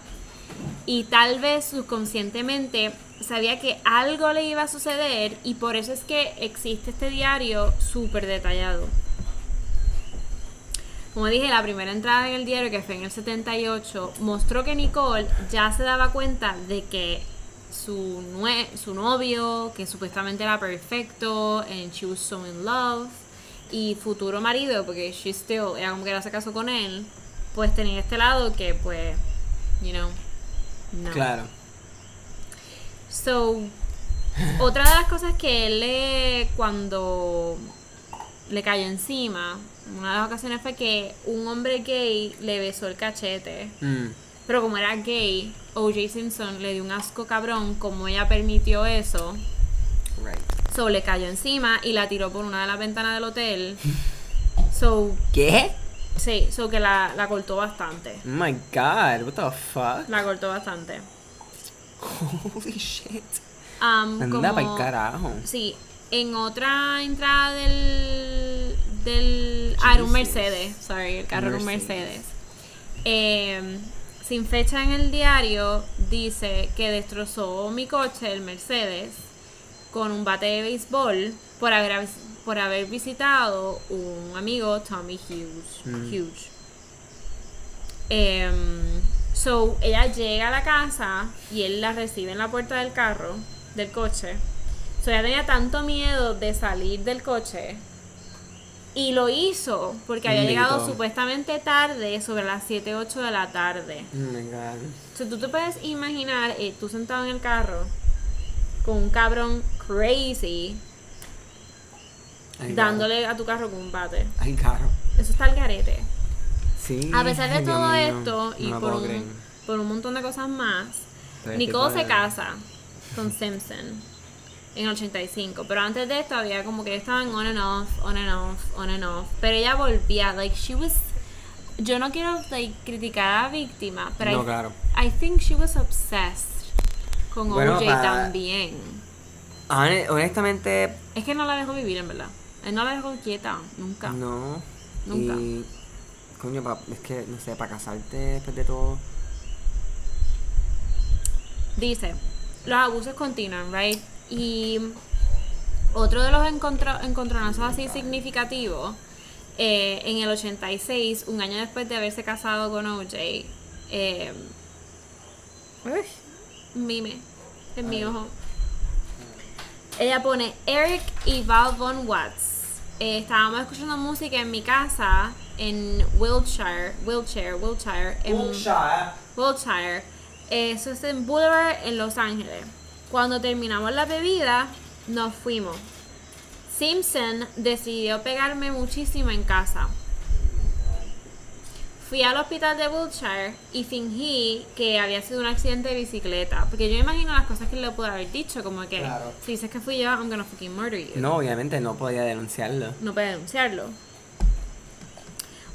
Speaker 2: Y tal vez subconscientemente sabía que algo le iba a suceder y por eso es que existe este diario súper detallado. Como dije, la primera entrada en el diario, que fue en el 78, mostró que Nicole ya se daba cuenta de que su, nue- su novio, que supuestamente era perfecto, and she was so in love, y futuro marido, porque she still, ella como que era se casó con él, pues tenía este lado que, pues, you know, no.
Speaker 1: Claro.
Speaker 2: So, otra de las cosas que él le, cuando le cayó encima, una de las ocasiones fue que un hombre gay le besó el cachete.
Speaker 1: Mm.
Speaker 2: Pero como era gay, O.J. Simpson le dio un asco cabrón como ella permitió eso.
Speaker 1: Right.
Speaker 2: So le cayó encima y la tiró por una de las ventanas del hotel. So,
Speaker 1: ¿Qué?
Speaker 2: sí, so que la, la cortó bastante.
Speaker 1: Oh my god, what the fuck?
Speaker 2: La cortó bastante.
Speaker 1: Holy shit.
Speaker 2: Um,
Speaker 1: Anda
Speaker 2: como-
Speaker 1: pa'l carajo.
Speaker 2: Sí, en otra entrada del. Del ah, era un. Mercedes, sorry, el carro era un
Speaker 1: Mercedes.
Speaker 2: Eh, sin fecha en el diario, dice que destrozó mi coche, el Mercedes, con un bate de béisbol por haber, por haber visitado un amigo, Tommy Hughes.
Speaker 1: Mm.
Speaker 2: Hughes. Em, so, ella llega a la casa y él la recibe en la puerta del carro, del coche. So ella tenía tanto miedo de salir del coche. Y lo hizo porque había llegado supuestamente tarde, sobre las 7, 8 de la tarde.
Speaker 1: Oh my god.
Speaker 2: So, tú te puedes imaginar, eh, tú sentado en el carro, con un cabrón crazy,
Speaker 1: Ay,
Speaker 2: dándole a tu carro con un bate.
Speaker 1: Ay, claro.
Speaker 2: Eso está al garete.
Speaker 1: Sí.
Speaker 2: A pesar de
Speaker 1: ay,
Speaker 2: todo
Speaker 1: mío.
Speaker 2: esto y
Speaker 1: No
Speaker 2: por, un, por un montón de cosas más,
Speaker 1: Pero
Speaker 2: Nicole se casa con Simpson en el 85. Pero antes de esto había como que estaban on and off, on and off, on and off. Pero ella volvía, like she was. Yo no quiero like, criticar a la víctima, pero
Speaker 1: No,
Speaker 2: I,
Speaker 1: claro.
Speaker 2: I think she was obsessed con
Speaker 1: Bueno,
Speaker 2: OJ
Speaker 1: pa-
Speaker 2: también.
Speaker 1: Hone- Honestamente,
Speaker 2: Es que no la dejó vivir, en verdad. Él no la dejó quieta, nunca.
Speaker 1: no.
Speaker 2: Nunca.
Speaker 1: Y, coño, pa- es que, no sé, para casarte después de todo.
Speaker 2: Dice, los abusos continúan, right? Y otro de los encontro- encontronazos así significativos, eh, en el 86, un año después de haberse casado con OJ, eh, mime, en mi ojo. Ella pone Eric y Val Von Watts. Eh, estábamos escuchando música en mi casa en Wiltshire, Wiltshire, Wiltshire, en Wiltshire. Eso es en Boulevard en Los Ángeles. Cuando terminamos la bebida, nos fuimos. Simpson decidió pegarme muchísimo en casa. Fui al hospital de Wiltshire y fingí que había sido un accidente de bicicleta. Porque yo imagino las cosas que le pude haber dicho, como que
Speaker 1: Claro.
Speaker 2: si dices que fui yo, I'm gonna fucking murder you
Speaker 1: No, obviamente no podía denunciarlo.
Speaker 2: no puede denunciarlo.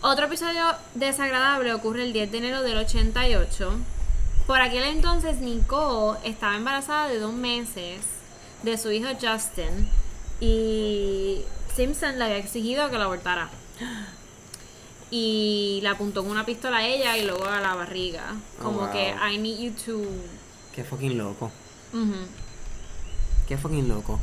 Speaker 2: Otro episodio desagradable ocurre el 10 de enero del 88. Por aquel entonces Nicole estaba embarazada de dos meses de su hijo Justin y Simpson le había exigido que la abortara. Y le apuntó con una pistola a ella y luego a la barriga.
Speaker 1: Oh,
Speaker 2: Como
Speaker 1: wow.
Speaker 2: que I need you to...
Speaker 1: Qué fucking loco.
Speaker 2: Ujú.
Speaker 1: Qué fucking loco.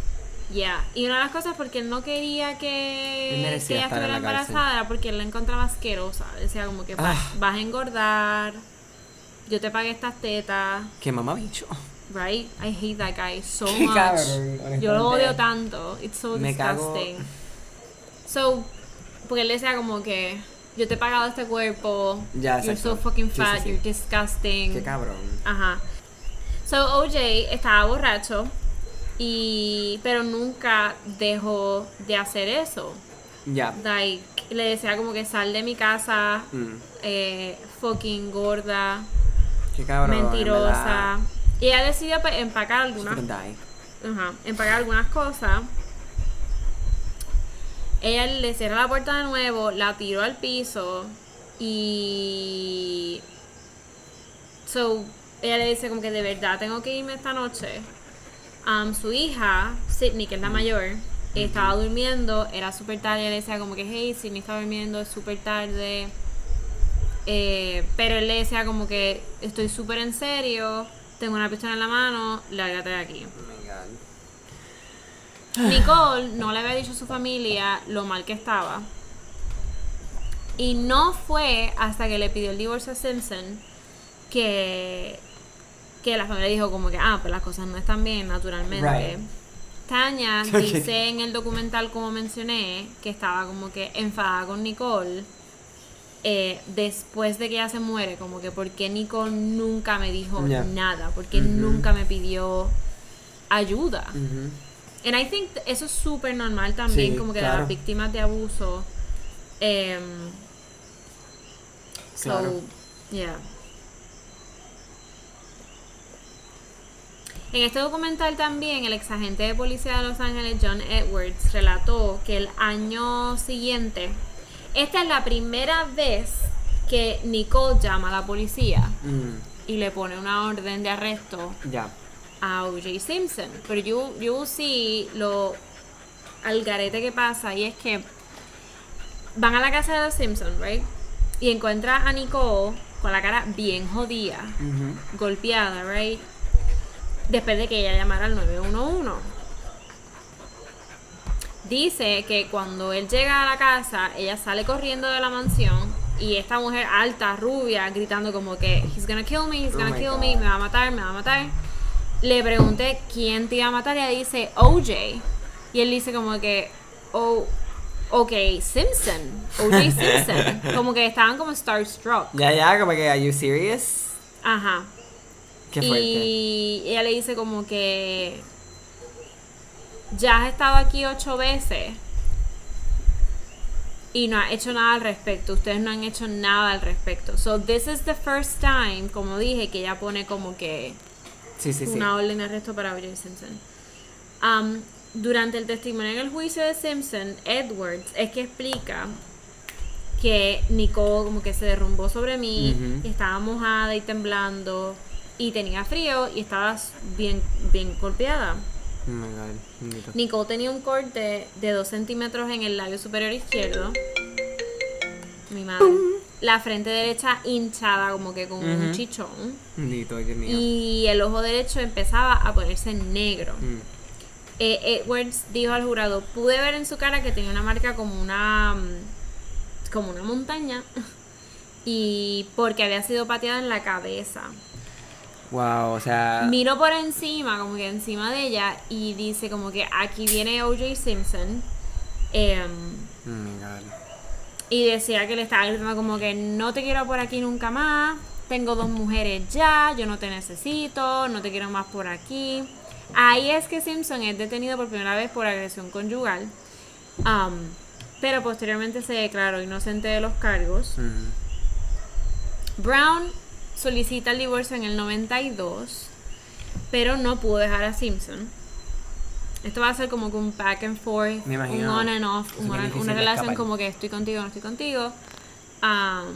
Speaker 2: Yeah. Y una de las cosas porque él no quería que, ella estuviera
Speaker 1: la
Speaker 2: embarazada era porque él la encontraba asquerosa. Decía como que "Va-
Speaker 1: Ah.
Speaker 2: vas a engordar, yo te pagué estas tetas,
Speaker 1: Qué mamabicho.
Speaker 2: right? I hate that guy so
Speaker 1: Qué
Speaker 2: much.
Speaker 1: cabrón,
Speaker 2: yo lo odio tanto. It's so
Speaker 1: Me cago-
Speaker 2: disgusting. So, porque él decía como que yo te he pagado este cuerpo,
Speaker 1: Ya,
Speaker 2: you're so fucking
Speaker 1: sí,
Speaker 2: fat,
Speaker 1: sí.
Speaker 2: you're disgusting.
Speaker 1: Qué cabrón.
Speaker 2: Ajá. So OJ estaba borracho y pero nunca dejó de hacer eso.
Speaker 1: Ya.
Speaker 2: Like, le decía como que sal de mi casa,
Speaker 1: Mm.
Speaker 2: eh, fucking gorda,
Speaker 1: Qué cabrón. en
Speaker 2: mentirosa. Y ella decidió pues, empacar algunas, empacar algunas cosas. Ella le cierra la puerta de nuevo, la tiró al piso y So, ella le dice como que de verdad tengo que irme esta noche. Um, su hija, Sydney, que es la mayor, estaba durmiendo, era súper tarde, ella le decía como que, hey, Sydney está durmiendo, es súper tarde. Eh, pero él le decía como que estoy súper en serio, tengo una pistola en la mano, lárgate de aquí.
Speaker 1: Oh.
Speaker 2: Nicole no le había dicho a su familia lo mal que estaba. Y no fue hasta que le pidió el divorcio a Simpson que, que la familia dijo como que, ah, pues las cosas no están bien naturalmente.
Speaker 1: Right. Ok.
Speaker 2: dice en el documental, como mencioné, que estaba como que enfadada con Nicole eh, después de que ella se muere, como que porque Nicole nunca me dijo nada, porque
Speaker 1: Ujú.
Speaker 2: nunca me pidió ayuda.
Speaker 1: Ujú.
Speaker 2: And I think eso es súper normal también,
Speaker 1: Sí,
Speaker 2: como que
Speaker 1: claro.
Speaker 2: las víctimas de abuso. em, so,
Speaker 1: Claro.
Speaker 2: yeah. En este documental también el exagente de policía de Los Ángeles, John Edwards, relató que el año siguiente, esta es la primera vez que Nicole llama a la policía
Speaker 1: Mm.
Speaker 2: y le pone una orden de arresto a O.J. Simpson. Pero yo, yo sí lo al garete que pasa y es que van a la casa de los Simpson, right? Y encuentra a Nicole con la cara bien jodida, golpeada, right? Después de que ella llamara al 911. Dice que cuando él llega a la casa, ella sale corriendo de la mansión y esta mujer alta, rubia, gritando como que he's gonna kill me, he's
Speaker 1: Oh
Speaker 2: gonna kill
Speaker 1: God.
Speaker 2: me, me va a matar, me va a matar. le pregunté quién te iba a matar y ella dice OJ. Y él dice como que, oh, ok, Simpson, OJ Simpson. Como que estaban como starstruck.
Speaker 1: Ya, ya, como que, ¿are you serious?
Speaker 2: Ajá.
Speaker 1: Qué fuerte.
Speaker 2: Y ella le dice como que ya has estado aquí ocho veces y no has hecho nada al respecto. Ustedes no han hecho nada al respecto. So this is the first time, como dije, que ella pone como que
Speaker 1: Sí, sí, sí.
Speaker 2: una orden de arresto para O.J. Simpson. Um, durante el testimonio en el juicio de Simpson, Edwards es que explica que Nicole como que se derrumbó sobre mí, y estaba mojada y temblando y tenía frío y estaba bien, bien golpeada.
Speaker 1: Oh my god. bendito.
Speaker 2: Nicole tenía un corte de 2 centímetros en el labio superior izquierdo. Mi madre. La frente derecha hinchada como que con un chichón. Y el ojo derecho empezaba a ponerse negro.
Speaker 1: Mm.
Speaker 2: Eh, Edwards dijo al jurado, pude ver en su cara que tenía una marca como una mm, como una montaña y porque había sido pateada en la cabeza.
Speaker 1: Wow, o sea.
Speaker 2: Miro por encima, como que encima de ella y dice como que aquí viene OJ Simpson em,
Speaker 1: Oh my god.
Speaker 2: y decía que le estaba gritando como que no te quiero por aquí nunca más, tengo dos mujeres ya, yo no te necesito, no te quiero más por aquí. Ahí es que Simpson es detenido por primera vez por agresión conyugal, pero posteriormente se declaró inocente de los cargos.
Speaker 1: Mm.
Speaker 2: Brown solicita el divorcio en el 92, pero no pudo dejar a Simpson. Esto va a ser como que un back and forth,
Speaker 1: Me
Speaker 2: un on and off, un on- una relación como que estoy contigo, no estoy contigo. Am,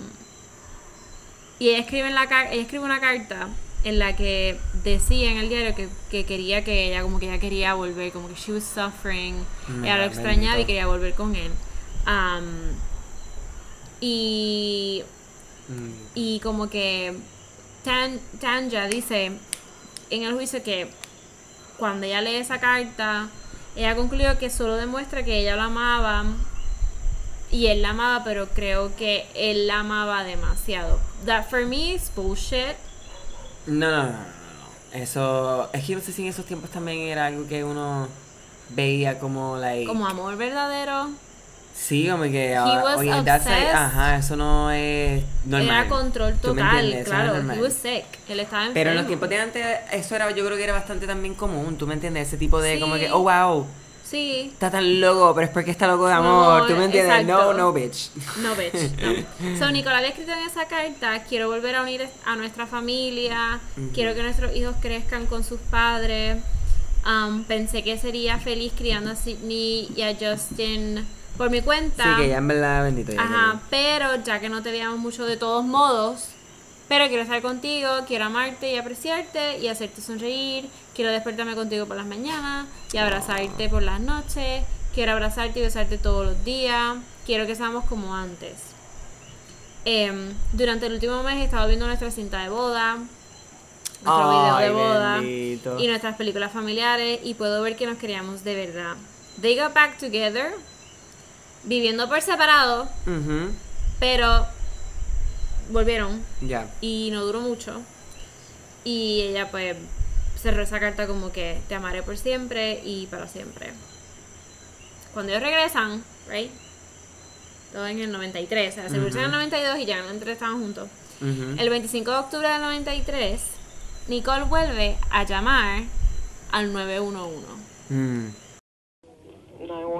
Speaker 2: y ella escribe, en la, car- ella escribe una carta en la que decía en el diario que, que quería que ella, como que ella quería volver, como que she was suffering,
Speaker 1: Mm,
Speaker 2: ella lo extrañaba y quería volver con él. Y
Speaker 1: Mm.
Speaker 2: y como que Tan, Tanja dice en el juicio que cuando ella lee esa carta, ella concluyó que solo demuestra que ella lo amaba y él la amaba, pero creo que él la amaba demasiado. That for me is bullshit.
Speaker 1: No, no, no, no, no. Eso. Es que no sé si en esos tiempos también era algo que uno veía como, like.
Speaker 2: Como amor verdadero.
Speaker 1: Sí, como que. Ahora- oye, ajá, eso no es normal.
Speaker 2: Era control
Speaker 1: ¿Tú me
Speaker 2: total,
Speaker 1: no
Speaker 2: claro.
Speaker 1: normal.
Speaker 2: He was sick. Él estaba enfermo.
Speaker 1: Pero en los tiempos de antes, eso era, yo creo que era bastante también común, ¿tú me entiendes? Ese tipo de como que, oh wow,
Speaker 2: Sí.
Speaker 1: está tan loco, pero es porque está loco de amor,
Speaker 2: No,
Speaker 1: ¿tú me entiendes? No,
Speaker 2: exacto.
Speaker 1: no, bitch.
Speaker 2: No, bitch, no. So, Nicola había escrito en esa carta, quiero volver a unir a nuestra familia, quiero que nuestros hijos crezcan con sus padres. Um, pensé que sería feliz criando a Sidney y a Justin por mi cuenta.
Speaker 1: Sí, que ya en verdad, bendito. Ya
Speaker 2: Ajá, pero ya que no te veíamos mucho de todos modos, pero quiero estar contigo, quiero amarte y apreciarte y hacerte sonreír, quiero despertarme contigo por las mañanas y abrazarte por las noches, quiero abrazarte y besarte todos los días, quiero que seamos como antes. Em, durante el último mes he estado viendo nuestra cinta de boda, nuestro video de boda
Speaker 1: bendito.
Speaker 2: y nuestras películas familiares y puedo ver que nos queríamos de verdad. They got back together, viviendo por separado, pero volvieron
Speaker 1: Ya.
Speaker 2: y no duró mucho. Y ella pues cerró esa carta como que te amaré por siempre y para siempre. Cuando ellos regresan, right? Todo en el 93, o sea, se divorciaron en el 92 y ya en el 93 estaban juntos. El 25 de octubre del 93, Nicole vuelve a llamar al 911.
Speaker 1: Mm.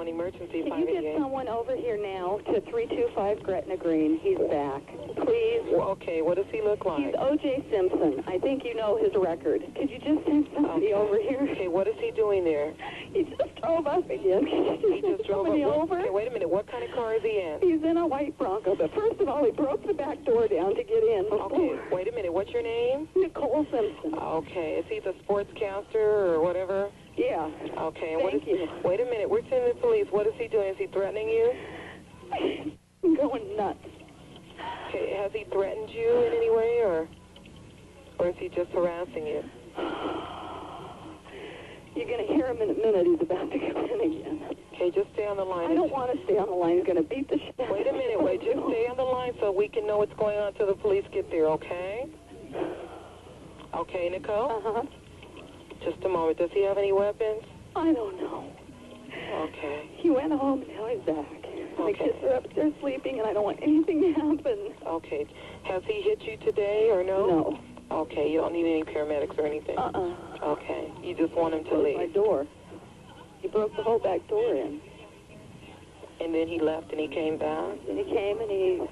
Speaker 3: 911 emergency
Speaker 4: Can you get someone over here now to 325 Gretna Green? He's back. Please.
Speaker 3: Well, okay, what does he look like? He's?
Speaker 4: O.J. Simpson. I think you know his record. Could you just send somebody
Speaker 3: Okay.
Speaker 4: over here?
Speaker 3: Okay, what is he doing there?
Speaker 4: He just drove up again.
Speaker 3: He just drove up.
Speaker 4: over?
Speaker 3: Okay, wait a minute. What kind of car is he in?
Speaker 4: He's in a white Bronco, but first of all, he broke the back door down to get in.
Speaker 3: Okay, wait a minute. What's your name?
Speaker 4: Nicole Simpson.
Speaker 3: Okay, is he the sportscaster or whatever?
Speaker 4: Yeah.
Speaker 3: Okay, and
Speaker 4: Thank
Speaker 3: is?
Speaker 4: you.
Speaker 3: Wait a minute. We're sending the police. What is he doing? Is he threatening you?
Speaker 4: I'm going nuts.
Speaker 3: Okay, has he threatened you in any way, or or is he just harassing you?
Speaker 4: You're going to hear him in a minute. He's about to come in again.
Speaker 3: Okay, just stay on the line.
Speaker 4: I don't want to stay on the line. He's going to beat the shit.
Speaker 3: Wait a minute. Wait, just stay on the line so we can know what's going on until the police get there. Okay? Okay, Nicole.
Speaker 4: Uh-huh.
Speaker 3: Just a moment. Does he have any weapons?
Speaker 4: I don't know.
Speaker 3: Okay.
Speaker 4: He went home and now he's back. My
Speaker 3: Okay.
Speaker 4: kids are upstairs sleeping and I don't want anything to happen.
Speaker 3: Okay. Has he hit you today or no?
Speaker 4: No.
Speaker 3: Okay. You don't need any paramedics or anything.
Speaker 4: Uh-uh.
Speaker 3: Okay. You just want him to
Speaker 4: leave. my door. He broke the whole back door in.
Speaker 3: And then he left and he came back.
Speaker 4: Then he came and he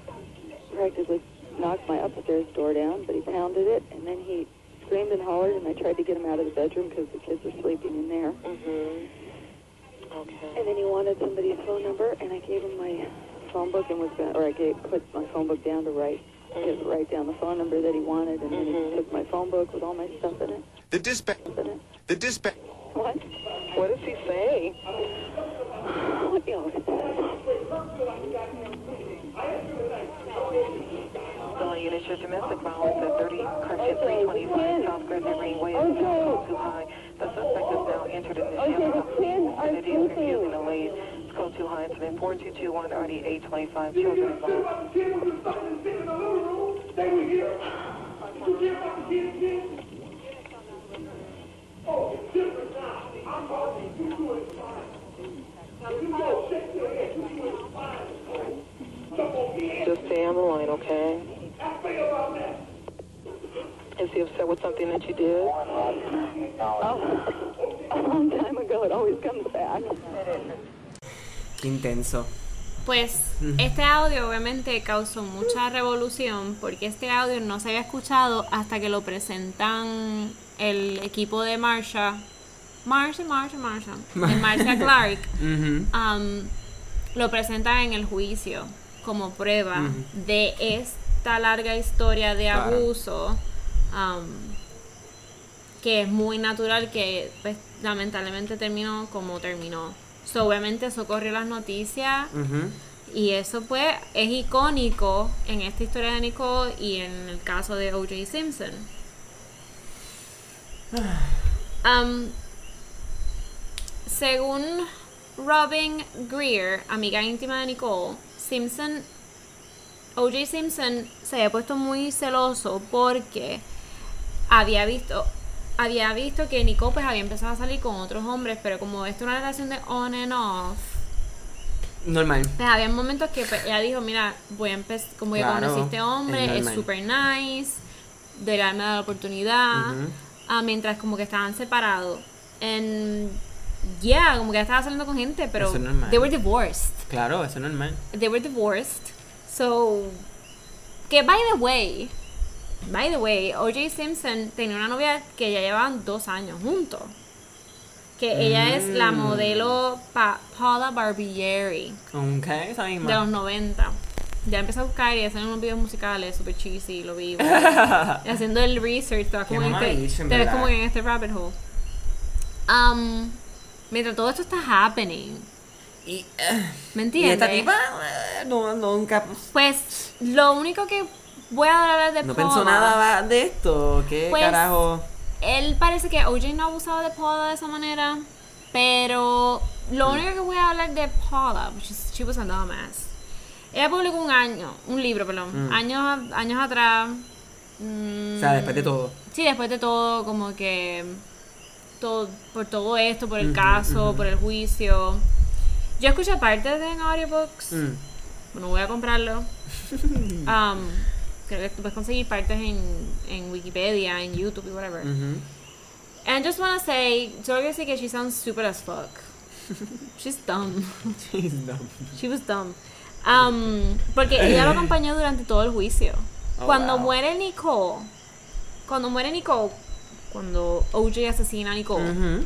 Speaker 4: practically knocked my upstairs door down, but he pounded it, and then he screamed and hollered, and I tried to get him out of the bedroom because the kids were sleeping in there.
Speaker 3: Mm-hmm. Okay.
Speaker 4: And then he wanted somebody's phone number, and I gave him my phone book and was going, or I gave put my phone book down to write, to write down the phone number that he wanted, and then he
Speaker 3: Mhm.
Speaker 4: took my phone book with all my stuff in it.
Speaker 5: The dispatch. The dispatch.
Speaker 4: What?
Speaker 3: What does he say?
Speaker 4: What you always
Speaker 3: units, your domestic violence at 30 Carson 325 South Greenway is now too high. The suspect is now entered in the shelter vicinity of Fairview and Elaine. It's called too high. Incident 4221 RD 825 children involved. Oh, it's Just stay on the line, okay? Is he upset with something that you did?
Speaker 4: Oh, a long time ago, it always comes back.
Speaker 1: Qué intenso.
Speaker 2: Pues este audio obviamente causó mucha revolución porque este audio no se había escuchado hasta que lo presentan el equipo de Marsha. Marsha, Marsha, Marsha. De Marsha Clark. Um, lo presentan en el juicio como prueba de esta larga historia de
Speaker 1: Claro.
Speaker 2: abuso um, que es muy natural que pues, lamentablemente terminó como terminó. So, obviamente eso corrió las noticias y eso pues es icónico en esta historia de Nicole y en el caso de O.J. Simpson. Um, según Robin Greer, amiga íntima de Nicole, Simpson, O.J. Simpson se había puesto muy celoso porque había visto había visto que Nicole pues había empezado a salir con otros hombres, pero como esto es una relación de on and off,
Speaker 1: Normal.
Speaker 2: pues había momentos que pues, ella dijo, mira, voy a empezar, como que
Speaker 1: Claro,
Speaker 2: conocí este hombre,
Speaker 1: es
Speaker 2: super nice, de darme la oportunidad,
Speaker 1: Ujú.
Speaker 2: ah, mientras como que estaban separados. And yeah, como que estaba saliendo con gente, pero
Speaker 1: Eso es normal.
Speaker 2: they were divorced.
Speaker 1: Claro, eso es normal.
Speaker 2: They were divorced. So, que by the way, by the way, O.J. Simpson tenía una novia que ya llevaban dos años juntos. Que ella es la
Speaker 1: Mm.
Speaker 2: modelo Pa- Paula Barbieri
Speaker 1: Ok, esa
Speaker 2: de los
Speaker 1: misma.
Speaker 2: 90. Ya empecé a buscar y hacer unos videos musicales super cheesy, lo vi. Haciendo el research, te como, en este, te ves como en este rabbit hole. Um, mientras todo esto está happening,
Speaker 1: Y, eh,
Speaker 2: ¿me
Speaker 1: y
Speaker 2: entiendes?
Speaker 1: esta tipa no, nunca
Speaker 2: Pues lo único que voy a hablar de
Speaker 1: no pensó nada de esto. ¿Qué
Speaker 2: Pues,
Speaker 1: carajo?
Speaker 2: Él parece que OJ no ha abusado de Paula de esa manera, pero lo
Speaker 1: Mm.
Speaker 2: único que voy a hablar de Paula, which is, she was a dumbass. Ella publicó un año, un libro, perdón,
Speaker 1: Mm.
Speaker 2: años, años atrás. mm,
Speaker 1: O sea, después de todo.
Speaker 2: Sí, después de todo, como que todo, por todo esto, por el caso, por el juicio. Yo escuché partes de en audiobooks.
Speaker 1: Mm.
Speaker 2: Bueno, voy a comprarlo. Um, creo que puedes conseguir partes en, en Wikipedia, en YouTube y whatever.
Speaker 1: Ujú.
Speaker 2: And I just wanna say, solo quiero decir que she sounds stupid as fuck. She's dumb.
Speaker 1: She's dumb.
Speaker 2: She was dumb. Um, porque ella lo acompañó durante todo el juicio.
Speaker 1: Oh,
Speaker 2: cuando
Speaker 1: wow.
Speaker 2: muere Nicole, cuando muere Nicole, cuando OJ asesina a Nicole.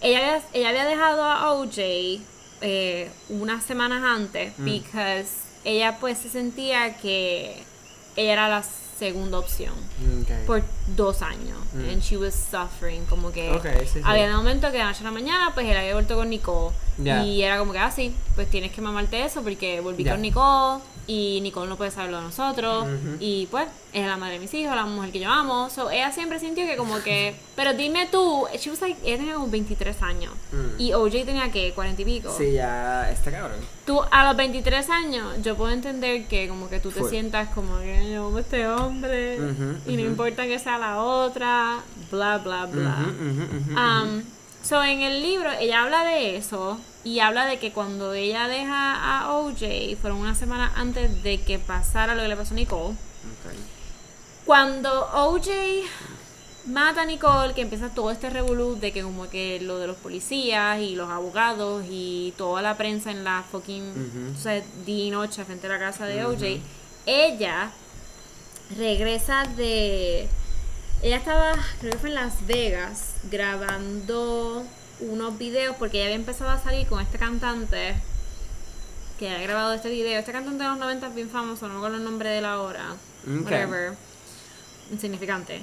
Speaker 2: Ella, había- ella había dejado a OJ eh, unas semanas antes
Speaker 1: Mm.
Speaker 2: because ella pues se sentía que ella era la segunda opción
Speaker 1: Ok.
Speaker 2: por dos años
Speaker 1: Mm.
Speaker 2: and she was suffering como que
Speaker 1: Ok, sí, sí.
Speaker 2: había un momento que de noche a la mañana pues él había vuelto con Nicole y era como que así pues tienes que mamarte eso porque volví con Nicole y Nicole no puede saberlo de nosotros y pues es la madre de mis hijos, la mujer que yo amo. So, ella siempre sintió que como que, pero dime tú, she was like, ella tenía como 23 años
Speaker 1: Mm.
Speaker 2: y OJ tenía que 40 y pico.
Speaker 1: Sí, ya está cabrón.
Speaker 2: Tú a los 23 años, yo puedo entender que como que tú te
Speaker 1: Full.
Speaker 2: sientas como que yo amo este hombre y no importa que sea la otra, bla bla bla. Um, so en el libro ella habla de eso y habla de que cuando ella deja a OJ, fueron una semana antes de que pasara lo que le pasó a Nicole. Cuando OJ mata a Nicole, que empieza todo este revolú de que como que lo de los policías y los abogados y toda la prensa en la fucking, o sea, día y noche frente a la casa de OJ, ella regresa de... Ella estaba, creo que fue en Las Vegas, grabando unos videos porque ella había empezado a salir con este cantante que ha grabado este video. Este cantante de los 90 es bien famoso, no me acuerdo el nombre de él ahora.
Speaker 1: Ok.
Speaker 2: Whatever. Insignificante.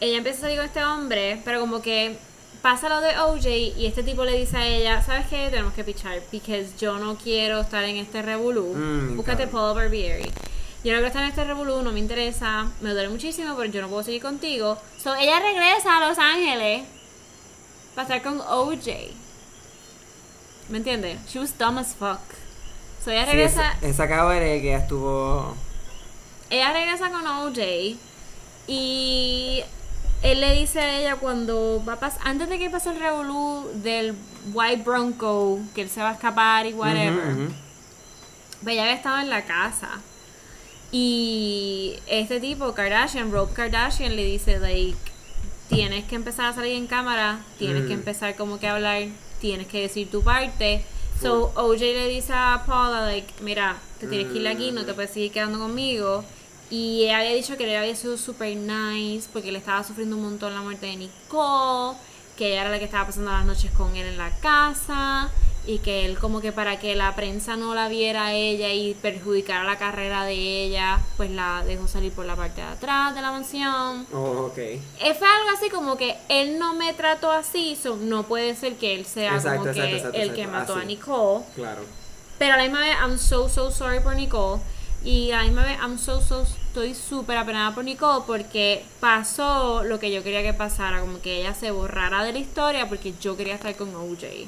Speaker 2: Ella empieza a salir con este hombre, pero como que pasa lo de OJ y este tipo le dice a ella, ¿sabes qué? Tenemos que pichar, porque yo no quiero estar en este revolú.
Speaker 1: Mm,
Speaker 2: Búscate
Speaker 1: claro.
Speaker 2: Paul Barbieri. Yo no quiero estar en este revolú, no me interesa, me duele muchísimo, pero yo no puedo seguir contigo. So, ella regresa a Los Ángeles para estar con OJ. ¿Me entiendes? She was dumb as fuck. So, ella
Speaker 1: Sí,
Speaker 2: regresa...
Speaker 1: esa, esa cabrón que estuvo.
Speaker 2: ella regresa con OJ y él le dice a ella cuando va a pasar, antes de que pase el revolú del White Bronco, que él se va a escapar y whatever,
Speaker 1: Ujú, ujú.
Speaker 2: pues ella había estado en la casa. Y este tipo, Kardashian, Rob Kardashian, le dice, like, tienes que empezar a salir en cámara, tienes que
Speaker 1: Mm.
Speaker 2: empezar como que a hablar, tienes que decir tu parte. So, OJ le dice a Paula, like, mira, te tienes que ir aquí, no te puedes seguir quedando conmigo. Y ella había dicho que él había sido super nice porque le estaba sufriendo un montón la muerte de Nicole, que ella era la que estaba pasando las noches con él en la casa y que él como que para que la prensa no la viera a ella y perjudicara la carrera de ella, pues la dejó salir por la parte de atrás de la mansión.
Speaker 1: Oh, ok.
Speaker 2: Fue algo así como que él no me trató así, so no puede ser que él sea
Speaker 1: Exacto,
Speaker 2: como
Speaker 1: exacto,
Speaker 2: que
Speaker 1: exacto,
Speaker 2: el que mató a. Nicole.
Speaker 1: Claro.
Speaker 2: Pero a la misma vez, I'm so, so sorry por Nicole. Y a la misma vez, I'm so, so, estoy súper apenada por Nicole porque pasó lo que yo quería que pasara, como que ella se borrara de la historia porque yo quería estar con OJ.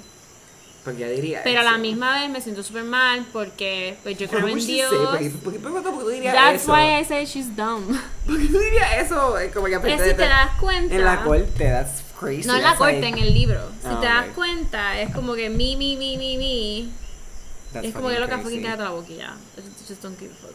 Speaker 1: Porque diría.
Speaker 2: Pero a la
Speaker 1: eso.
Speaker 2: misma vez me siento súper mal porque pues yo creo en
Speaker 1: she
Speaker 2: Dios.
Speaker 1: say? ¿Por qué, por qué- por qué- tú dirías
Speaker 2: That's
Speaker 1: eso?
Speaker 2: why I say she's dumb.
Speaker 1: ¿Por qué tú dirías eso? Es como que
Speaker 2: Pero si te das cuenta.
Speaker 1: En la corte, that's crazy.
Speaker 2: No en la corte,
Speaker 1: like-
Speaker 2: en el libro. Si
Speaker 1: Ah,
Speaker 2: te das
Speaker 1: ok.
Speaker 2: cuenta, es como que mi, mi, mi, mi, mi.
Speaker 1: that's
Speaker 2: es como que
Speaker 1: fucking
Speaker 2: lo que
Speaker 1: crazy.
Speaker 2: fucking cállate la boquilla. Just don't give a fuck.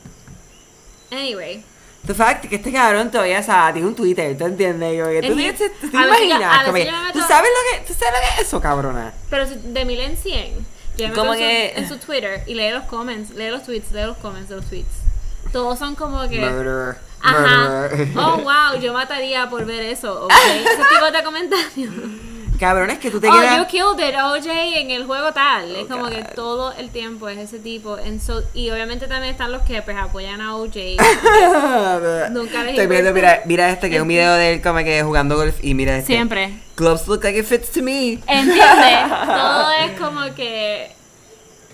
Speaker 2: Anyway.
Speaker 1: The fact que este cabrón todavía sabe, tiene un Twitter, ¿tú entiendes? Que tú, te, te- te
Speaker 2: yo-
Speaker 1: imaginas, como
Speaker 2: yo
Speaker 1: ¿tú sabes lo que, tú sabes lo que es eso, cabrona?
Speaker 2: Pero si- de mil en cien. Yo me
Speaker 1: Como que-
Speaker 2: su, en su Twitter y lee los comments, lee los tweets, lee los comments de los tweets. Todos son como que.
Speaker 1: Murderer,
Speaker 2: Ajá.
Speaker 1: murderer.
Speaker 2: Oh, wow, yo mataría por ver eso, ¿ok? Ese tipo de comentarios.
Speaker 1: Cabrón, es que tú te
Speaker 2: Oh,
Speaker 1: quedas...
Speaker 2: you killed it, OJ, en el juego tal. es
Speaker 1: Oh,
Speaker 2: como que
Speaker 1: God.
Speaker 2: todo el tiempo es ese tipo. And so- y obviamente también están los que pues apoyan a OJ. Nunca les
Speaker 1: Estoy viendo, mira, mira este que es un video de él como que jugando golf y mira este.
Speaker 2: Siempre.
Speaker 1: Gloves look like it fits to me.
Speaker 2: ¿Entiendes? Todo es como que.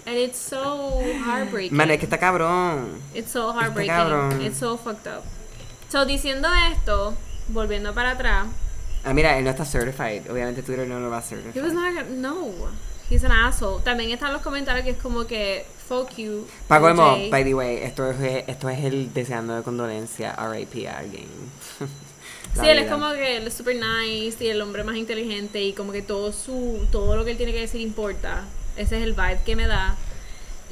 Speaker 2: And it's so heartbreaking.
Speaker 1: Man, es que está cabrón.
Speaker 2: It's so
Speaker 1: Está
Speaker 2: heartbreaking.
Speaker 1: cabrón.
Speaker 2: It's so fucked up. So, diciendo esto, volviendo para atrás,
Speaker 1: Ah, mira, él no está certified. Obviamente Twitter no lo va a
Speaker 2: he
Speaker 1: certificar.
Speaker 2: was not no, he's an asshole. También están los comentarios que es como que, fuck you.
Speaker 1: Pa' colmo,
Speaker 2: OJ.
Speaker 1: by the way, esto es, esto es el deseando de condolencia RIP a alguien.
Speaker 2: Sí, él es
Speaker 1: vida.
Speaker 2: como que él es super nice y el hombre más inteligente y como que todo su todo lo que él tiene que decir importa. Ese es el vibe que me da.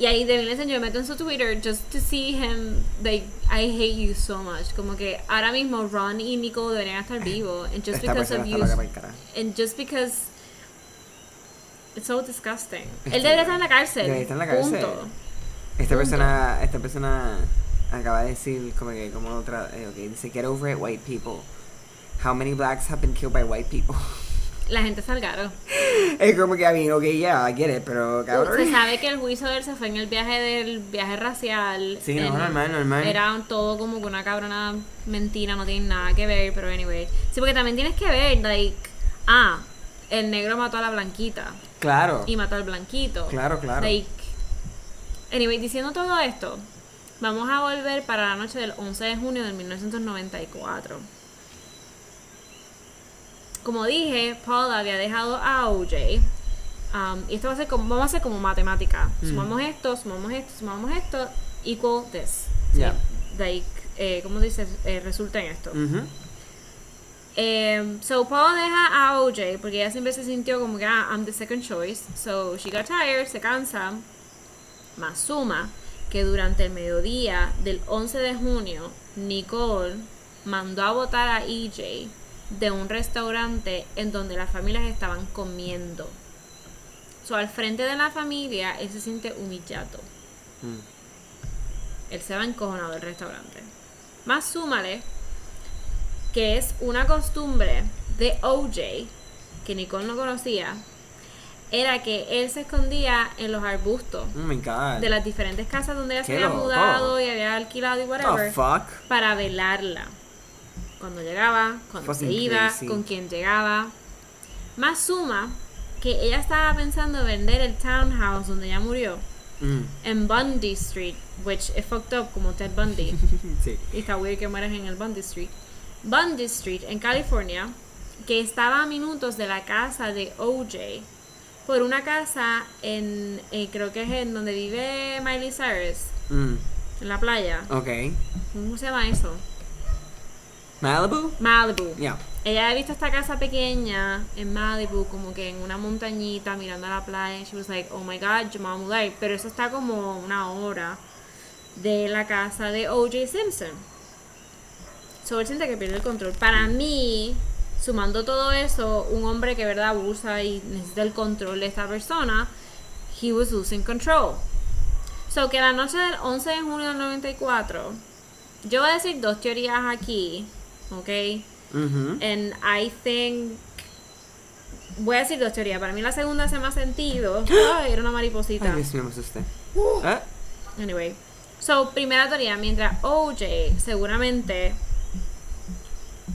Speaker 2: Y ahí de Vincent yo me meto en su Twitter just to see him like I hate you so much. Como que ahora mismo Ron y Nico deberían estar vivos and just
Speaker 1: Esta
Speaker 2: because of you and just because it's so disgusting. Él debería estar en la cárcel.
Speaker 1: Debería estar en la cárcel.
Speaker 2: Punto.
Speaker 1: Esta
Speaker 2: Punto.
Speaker 1: persona, esta persona acaba de decir como que como otra, eh, ok, dice get over it white people. How many blacks have been killed by white people?
Speaker 2: La gente salgaron.
Speaker 1: es como que a mí, ok, yeah, I get it, pero cabrón.
Speaker 2: Se sabe que el juicio de él se fue en el viaje del viaje racial.
Speaker 1: Sí, no, normal, normal.
Speaker 2: Era todo como que una cabrona mentira, no tiene nada que ver, pero anyway. Sí, porque también tienes que ver, like, ah, el negro mató a la blanquita
Speaker 1: Claro.
Speaker 2: y mató al blanquito.
Speaker 1: Claro, claro.
Speaker 2: Like, anyway, diciendo todo esto, Vamos a volver para la noche del 11 de junio de 1994. Como dije, Paul había dejado a OJ. um, y esto va a ser como, vamos a hacer como matemática.
Speaker 1: Mm.
Speaker 2: Sumamos esto, sumamos esto, sumamos esto, equal this.
Speaker 1: Yeah.
Speaker 2: Like, eh, ¿cómo dices? Eh, resulta en esto. Eh, so Paul deja a OJ porque ella siempre se sintió como que ah, I'm the second choice. So she got tired, se cansa. Más suma que durante el mediodía del 11 de junio, Nicole mandó a votar a EJ de un restaurante en donde las familias estaban comiendo. So al frente de la familia, él se siente humillado.
Speaker 1: Mm.
Speaker 2: Él se va encojonado del restaurante. Más súmale que es una costumbre de OJ que Nicole no conocía, era que él se escondía en los arbustos
Speaker 1: Oh god.
Speaker 2: de las diferentes casas donde ella se había mudado y había alquilado y whatever
Speaker 1: fuck?
Speaker 2: para velarla. Cuando llegaba, cuando se iba,
Speaker 1: crazy.
Speaker 2: con quién llegaba. Más suma que ella estaba pensando vender el townhouse donde ella murió
Speaker 1: Mm.
Speaker 2: en Bundy Street, which is fucked up como Ted Bundy.
Speaker 1: sí.
Speaker 2: y está weird que mueras en el Bundy Street. Bundy Street en California, que estaba a minutos de la casa de OJ, por una casa en, eh, creo que es en donde vive Miley Cyrus,
Speaker 1: Mm.
Speaker 2: en la playa.
Speaker 1: Ok.
Speaker 2: ¿Cómo se llama eso?
Speaker 1: Malibu?
Speaker 2: Malibu.
Speaker 1: Yeah.
Speaker 2: Ella había visto esta casa pequeña en Malibu, como que en una montañita mirando a la playa. Y she was like, oh my god, yo me voy a mudar. Pero eso está como una hora de la casa de O.J. Simpson. So él siente que pierde el control. Para mí, sumando todo eso, un hombre que verdad abusa y necesita el control de esta persona, he was losing control. So que la noche del 11 de junio del 94, yo voy a decir dos teorías aquí, ¿ok?
Speaker 1: Ujú.
Speaker 2: And I think. Voy a decir dos teorías. Para mí la segunda hace más sentido. Ay, era una mariposita.
Speaker 1: Ay, Dios mío, me asusté. Ah,
Speaker 2: Anyway. So, primera teoría. Mientras OJ seguramente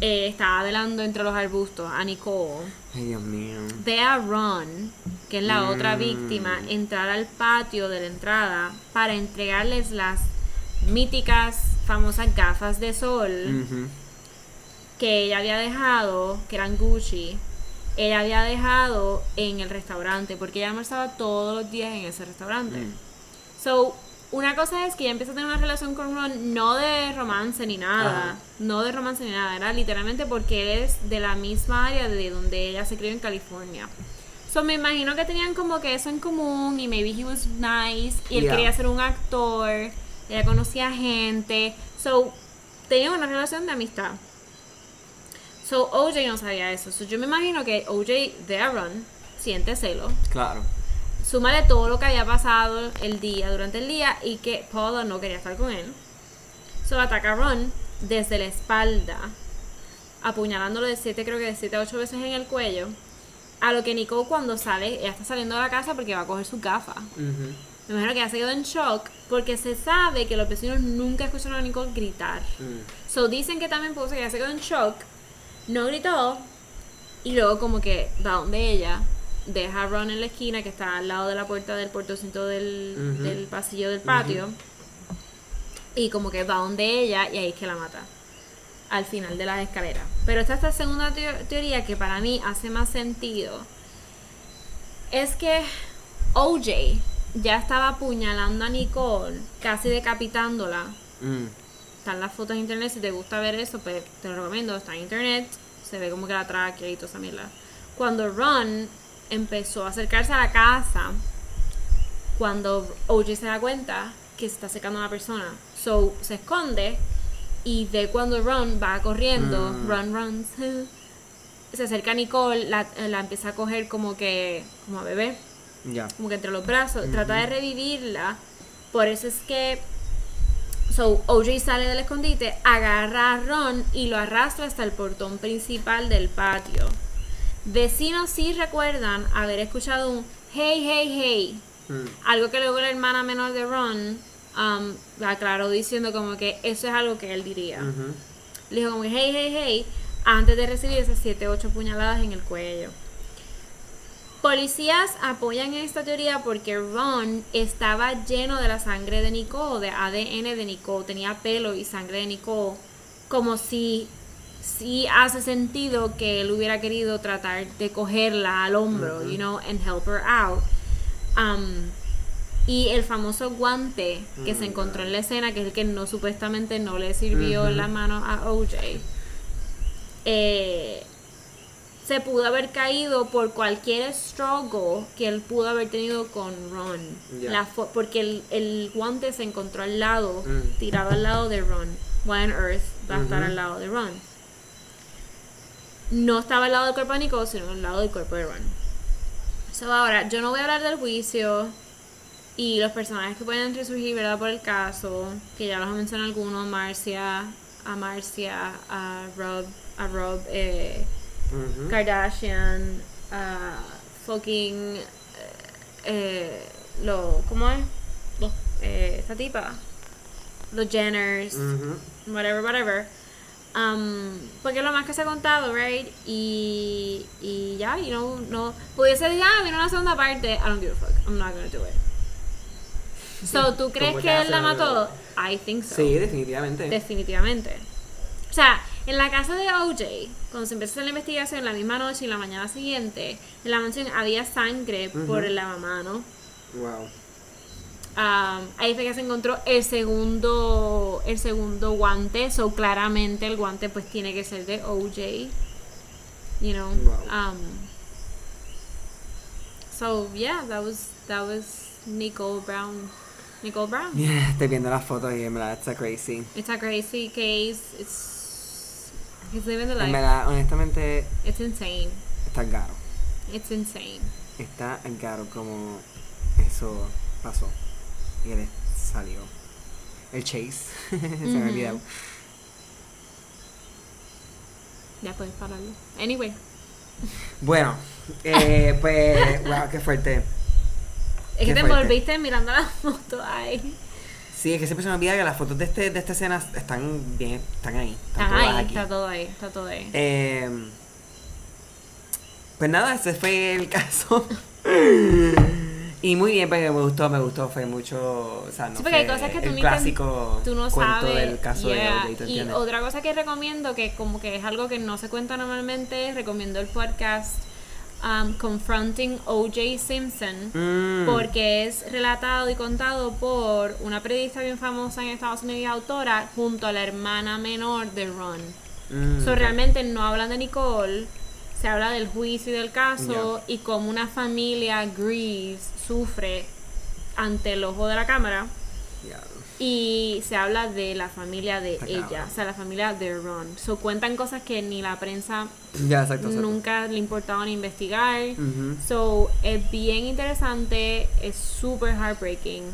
Speaker 2: eh, estaba velando entre los arbustos a Nicole,
Speaker 1: Ay, Dios mío.
Speaker 2: ve a Ron, que es la otra
Speaker 1: Mm.
Speaker 2: víctima, entrar al patio de la entrada para entregarles las míticas, famosas gafas de sol. Que ella había dejado, que eran Gucci, ella había dejado en el restaurante, porque ella almorzaba todos los días en ese restaurante.
Speaker 1: Mm.
Speaker 2: So, una cosa es que ella empieza a tener una relación con Ron, no de romance ni nada,
Speaker 1: Ajá.
Speaker 2: no de romance ni nada, era literalmente porque él es de la misma área de donde ella se crió en California. So, me imagino que tenían como que eso en común y maybe he was nice y él
Speaker 1: Yeah.
Speaker 2: quería ser un actor, ella conocía gente, so, tenían una relación de amistad. So OJ no sabía eso. So, yo me imagino que OJ de Aaron siente celo.
Speaker 1: Claro.
Speaker 2: Súmale todo lo que había pasado el día, durante el día, y que Paula no quería estar con él. So ataca a Ron desde la espalda, apuñalándolo de 7, creo que de 7 a 8 veces en el cuello. A lo que Nicole cuando sale, ella está saliendo de la casa porque va a coger sus gafas.
Speaker 1: Ujú.
Speaker 2: Me imagino que ella se quedó en shock porque se sabe que los vecinos nunca escucharon a Nicole gritar.
Speaker 1: Mm.
Speaker 2: So dicen que también puso que ella se quedó en shock, no gritó, y luego como que va donde ella, deja a Ron en la esquina que está al lado de la puerta del portocito del, pasillo del patio, y como que va donde ella y ahí es que la mata. Al final de las escaleras. Pero esta esta segunda teo- teoría que para mí hace más sentido. Es que OJ ya estaba apuñalando a Nicole, casi decapitándola
Speaker 1: Mm.
Speaker 2: Están las fotos en internet, si te gusta ver eso, pues te lo recomiendo, está en internet, se ve como que la tráquea y toda esa mierda. Cuando Ron empezó a acercarse a la casa, cuando OJ se da cuenta que se está secando a una persona, so se esconde y ve cuando Ron va corriendo,
Speaker 1: Mm.
Speaker 2: Ron runs, se acerca a Nicole, la, la empieza a coger como que, como a bebé
Speaker 1: Ya.
Speaker 2: como que entre los brazos, trata de revivirla. Por eso es que so, OJ sale del escondite, agarra a Ron y lo arrastra hasta el portón principal del patio. Vecinos sí recuerdan haber escuchado un hey, hey, hey.
Speaker 1: Mm.
Speaker 2: Algo que luego la hermana menor de Ron um, aclaró diciendo como que eso es algo que él diría. Le dijo como hey, hey, hey, antes de recibir esas 7, 8 puñaladas en el cuello. Policías apoyan esta teoría porque Ron estaba lleno de la sangre de Nicole, de ADN de Nicole, tenía pelo y sangre de Nicole, como si sí hace sentido que él hubiera querido tratar de cogerla al hombro, you know, and help her out. Um, y el famoso guante que se encontró en la escena, que es el que no supuestamente no le sirvió en la mano a OJ, eh, se pudo haber caído por cualquier struggle que él pudo haber tenido con Ron. La porque el, el guante se encontró al lado,
Speaker 1: Mm.
Speaker 2: tirado al lado de Ron. One Earth va a estar al lado de Ron. No estaba al lado del cuerpo de Nicole, sino al lado del cuerpo de Ron. So, ahora, yo no voy a hablar del juicio y los personajes que pueden resurgir, ¿verdad? Por el caso, que ya los mencionado algunos, Marcia, a Marcia, a Rob, a Rob eh, Kardashian, a fucking, eh, eh, lo, ¿cómo es? Los, eh, esta tipa, los Jenners, whatever, whatever. Um, porque es lo más que se ha contado, right? Y, y ya, you know, no. Pudiese decir, ah, una segunda parte. I don't give a fuck. I'm not gonna do it. So, ¿tú crees que él la mató? I think so.
Speaker 1: Sí, definitivamente.
Speaker 2: Definitivamente. O sea, en la casa de OJ, cuando se empezó a la investigación la misma noche y la mañana siguiente, en la mansión había sangre por el lavamano.
Speaker 1: wow.
Speaker 2: Um, ahí fue que se encontró el segundo el segundo guante so claramente el guante pues tiene que ser de OJ you know
Speaker 1: Wow.
Speaker 2: um, so yeah that was that was Nicole Brown Nicole Brown
Speaker 1: Yeah, estoy viendo las fotos y en verdad está crazy.
Speaker 2: it's a crazy case it's he's living the
Speaker 1: En verdad, honestamente,
Speaker 2: it's insane
Speaker 1: está caro.
Speaker 2: it's insane
Speaker 1: Está caro como eso pasó. Y él salió. El chase. Se me olvidó.
Speaker 2: ya puedes pararlo anyway
Speaker 1: Bueno, eh, pues, wow, qué fuerte.
Speaker 2: es
Speaker 1: Qué
Speaker 2: que te
Speaker 1: fuerte.
Speaker 2: envolviste mirando la foto ahí
Speaker 1: Sí, es que siempre se me olvida que las fotos de, este, de esta escena están bien, están ahí. Están
Speaker 2: Está
Speaker 1: todas
Speaker 2: ahí,
Speaker 1: aquí.
Speaker 2: está todo ahí, está todo ahí.
Speaker 1: Eh, pues nada, ese fue el caso. y muy bien, porque me gustó, me gustó, fue mucho, o sea, no
Speaker 2: Sí, porque hay cosas que tú
Speaker 1: el clásico
Speaker 2: Tú no sabes.
Speaker 1: del caso
Speaker 2: yeah.
Speaker 1: de OJ, ¿tú
Speaker 2: Y otra cosa que recomiendo, que como que es algo que no se cuenta normalmente, recomiendo el podcast um, Confronting O.J. Simpson.
Speaker 1: Mm,
Speaker 2: Porque es relatado y contado por una periodista bien famosa en Estados Unidos y autora junto a la hermana menor de Ron.
Speaker 1: mm,
Speaker 2: So, realmente no hablan de Nicole, se habla del juicio y del caso
Speaker 1: Ya.
Speaker 2: y cómo una familia gris sufre ante el ojo de la cámara. Y se habla de la familia de
Speaker 1: Está
Speaker 2: ella,
Speaker 1: cabrón.
Speaker 2: o sea, la familia de Ron. So, cuentan cosas que ni la prensa
Speaker 1: Ya, exacto, exacto.
Speaker 2: nunca le importaban investigar. So, es bien interesante, es súper heartbreaking.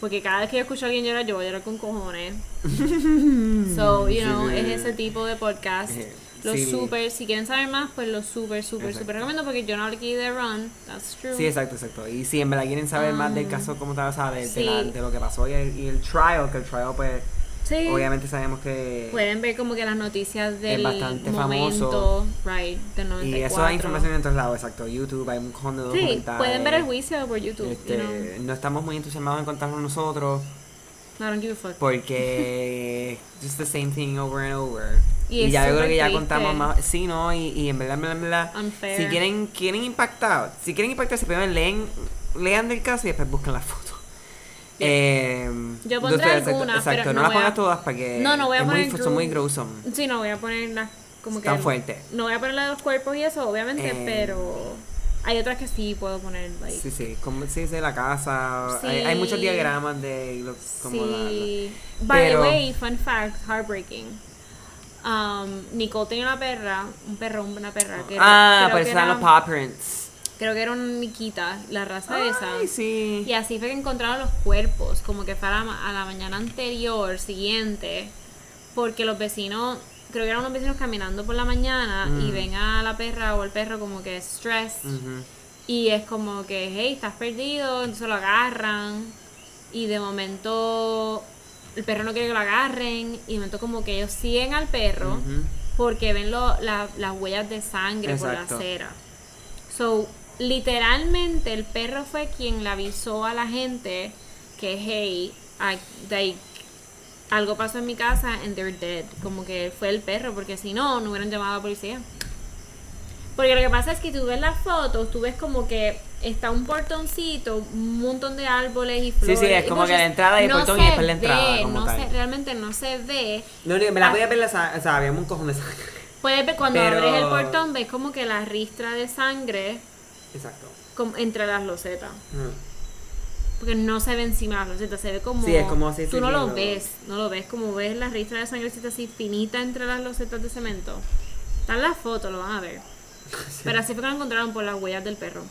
Speaker 2: Porque cada vez que yo escucho a alguien llorar, yo voy a llorar con cojones. So, you
Speaker 1: Sí,
Speaker 2: know,
Speaker 1: sí,
Speaker 2: es ese tipo de podcast.
Speaker 1: Eh,
Speaker 2: Lo
Speaker 1: sí.
Speaker 2: súper, si quieren saber más, pues lo súper, súper,
Speaker 1: Exacto.
Speaker 2: súper recomiendo porque yo no aquí de Ron. That's true.
Speaker 1: Sí, exacto, exacto. Y si en verdad quieren saber más del
Speaker 2: Um,
Speaker 1: caso como tal, o sea, de, de
Speaker 2: sí.
Speaker 1: la- de lo que pasó y el, y el trial, que el trial pues
Speaker 2: Sí.
Speaker 1: obviamente sabemos que...
Speaker 2: Pueden ver como que las noticias del
Speaker 1: bastante
Speaker 2: momento, right, del 94.
Speaker 1: y eso da información en todos lados, exacto. YouTube, hay un cojón de
Speaker 2: Sí,
Speaker 1: documentales.
Speaker 2: pueden ver el juicio por YouTube,
Speaker 1: Este,
Speaker 2: you know.
Speaker 1: No estamos muy entusiasmados en contarlo nosotros
Speaker 2: I don't give a fuck.
Speaker 1: porque just the same thing over and over.
Speaker 2: Y
Speaker 1: Y, ya yo creo que ya contamos más. Sí, no, y, y en verdad, en verdad, en verdad,
Speaker 2: Unfair.
Speaker 1: si quieren, quieren impactar, si quieren impactar, se primero leen, lean del caso y después buscan la foto.
Speaker 2: Yeah.
Speaker 1: Eh,
Speaker 2: Yo pondré
Speaker 1: entonces,
Speaker 2: algunas,
Speaker 1: exacto,
Speaker 2: pero
Speaker 1: no,
Speaker 2: no
Speaker 1: las
Speaker 2: a-
Speaker 1: pongas todas para que
Speaker 2: No, no voy a
Speaker 1: muy,
Speaker 2: poner
Speaker 1: son muy
Speaker 2: gru-
Speaker 1: gruesome.
Speaker 2: Sí, no voy a poner las como que
Speaker 1: Tan fuerte.
Speaker 2: No voy a poner la de los cuerpos y eso, obviamente,
Speaker 1: Eh.
Speaker 2: pero hay otras que sí puedo poner like,
Speaker 1: Sí, sí, como se dice la casa,
Speaker 2: Sí.
Speaker 1: hay, hay muchos diagramas de lo, como la-
Speaker 2: Sí. By
Speaker 1: Pero-
Speaker 2: the way, fun fact, heartbreaking. Um, Nicole tenía una perra, un perro, una perra. Que era-
Speaker 1: Ah, eran
Speaker 2: era-
Speaker 1: los paw prints.
Speaker 2: Creo que era una Nikita, la raza esa.
Speaker 1: Ay, sí.
Speaker 2: Y así fue que encontraron los cuerpos, como que fue a la, ma- a la mañana anterior, siguiente, porque los vecinos, creo que eran unos vecinos caminando por la mañana y
Speaker 1: Mm.
Speaker 2: ven a la perra o el perro como que stressed
Speaker 1: Ujú.
Speaker 2: y es como que, hey, estás perdido, entonces lo agarran y de momento el perro no quiere que lo agarren y de momento como que ellos siguen al perro porque ven lo- la- las huellas de sangre por la
Speaker 1: Exacto.
Speaker 2: acera. So, literalmente el perro fue quien le avisó a la gente que, hey, I- like, algo pasó en mi casa and they're dead. Como que fue el perro, porque si no, no hubieran llamado a la policía. Porque lo que pasa es que tú ves las fotos, tú ves como que está un portoncito, un montón de árboles y flores.
Speaker 1: sí, es
Speaker 2: y
Speaker 1: como que la entrada y el
Speaker 2: No
Speaker 1: portón y después la entrada,
Speaker 2: ve,
Speaker 1: como
Speaker 2: no
Speaker 1: tal.
Speaker 2: se- realmente no se ve.
Speaker 1: No, no, me la
Speaker 2: Ah.
Speaker 1: podía ver la. O sea, había un cojón de sangre.
Speaker 2: Puedes ver cuando
Speaker 1: Pero-
Speaker 2: abres el portón, ves como que la ristra de sangre
Speaker 1: Exacto.
Speaker 2: como entre las losetas.
Speaker 1: Mm.
Speaker 2: Porque no se ve encima de las losetas, se ve como.
Speaker 1: Sí, es como si-
Speaker 2: Tú
Speaker 1: sí,
Speaker 2: no
Speaker 1: sí,
Speaker 2: lo
Speaker 1: lo-
Speaker 2: ves, no lo ves, como ves la ristra de sangrecita así finita entre las losetas de cemento. Están las fotos, lo van a ver. Pero así fue que lo encontraron por las huellas del perro.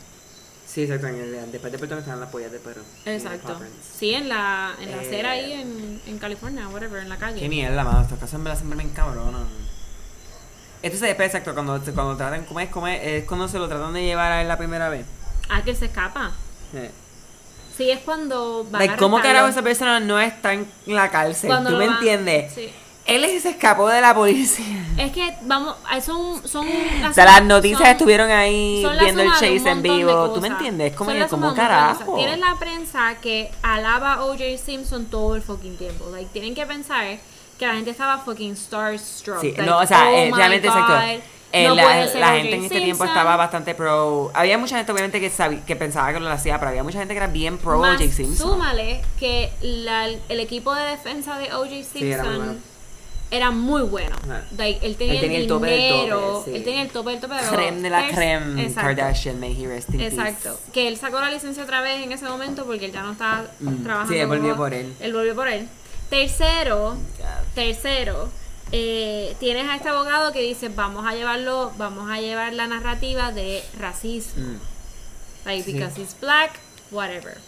Speaker 1: Sí, exacto. En el, después del portón estaban las pollas de perro.
Speaker 2: Exacto. Sí, en la, en la
Speaker 1: Eh,
Speaker 2: acera ahí en, en California, whatever, en la calle.
Speaker 1: Qué mierda, mano. Estas cosas me las siempre me encabronan. Entonces, después, exacto, cuando, cuando tratan, ¿cómo es? ¿Cómo es? Es cuando se lo tratan de llevar a él la primera vez.
Speaker 2: Ah, que se escapa.
Speaker 1: Eh.
Speaker 2: Sí, es cuando van
Speaker 1: Like,
Speaker 2: a
Speaker 1: ¿Cómo carajo esa persona no está en la cárcel?
Speaker 2: Cuando
Speaker 1: ¿Tú me
Speaker 2: van-
Speaker 1: entiendes?
Speaker 2: Sí.
Speaker 1: Él es- se escapó de la policía.
Speaker 2: Es que, vamos, ah, son... son
Speaker 1: O sea, las noticias
Speaker 2: son-
Speaker 1: estuvieron ahí viendo el chase en vivo. ¿Tú me entiendes? Como, como carajo.
Speaker 2: Tienes la prensa que alaba a O.J. Simpson todo el fucking tiempo. Like, tienen que pensar que la gente estaba fucking starstruck.
Speaker 1: Sí,
Speaker 2: Like,
Speaker 1: no, o sea,
Speaker 2: oh
Speaker 1: eh, realmente,
Speaker 2: God,
Speaker 1: exacto. Eh,
Speaker 2: no
Speaker 1: la gente en este tiempo estaba bastante pro. Había mucha gente, obviamente, que, sabi- que pensaba que lo hacía, pero había mucha gente que era bien pro
Speaker 2: Más
Speaker 1: O.J. Simpson.
Speaker 2: súmale que la- el equipo de defensa de O.J. Simpson
Speaker 1: Sí, era muy bueno.
Speaker 2: era muy bueno.
Speaker 1: Ajá.
Speaker 2: Like, él tenía,
Speaker 1: Él tenía
Speaker 2: el,
Speaker 1: el tope del
Speaker 2: dinero,
Speaker 1: tope, sí.
Speaker 2: él tenía el tope del tope de
Speaker 1: Creme de la creme
Speaker 2: Exacto.
Speaker 1: Kardashian, may he rest in peace.
Speaker 2: Exacto. Que él sacó la licencia otra vez en ese momento porque él ya no estaba
Speaker 1: Mm,
Speaker 2: trabajando.
Speaker 1: sí, él volvió
Speaker 2: como-
Speaker 1: por él.
Speaker 2: Él volvió por él. Tercero, tercero, eh, tienes a este abogado que dice vamos a llevarlo, vamos a llevar la narrativa de racismo.
Speaker 1: Mm.
Speaker 2: Like,
Speaker 1: Sí.
Speaker 2: because he's black, whatever.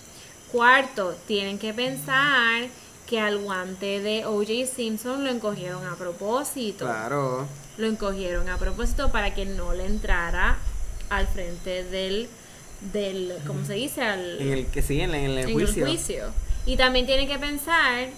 Speaker 2: Cuarto, tienen que pensar que al guante de O.J. Simpson lo encogieron a propósito.
Speaker 1: Claro.
Speaker 2: Lo encogieron a propósito para que no le entrara al frente del, del ¿cómo se dice? Al,
Speaker 1: En el que sí, en, el- en el
Speaker 2: en
Speaker 1: juicio.
Speaker 2: el juicio. Y también tienen que pensar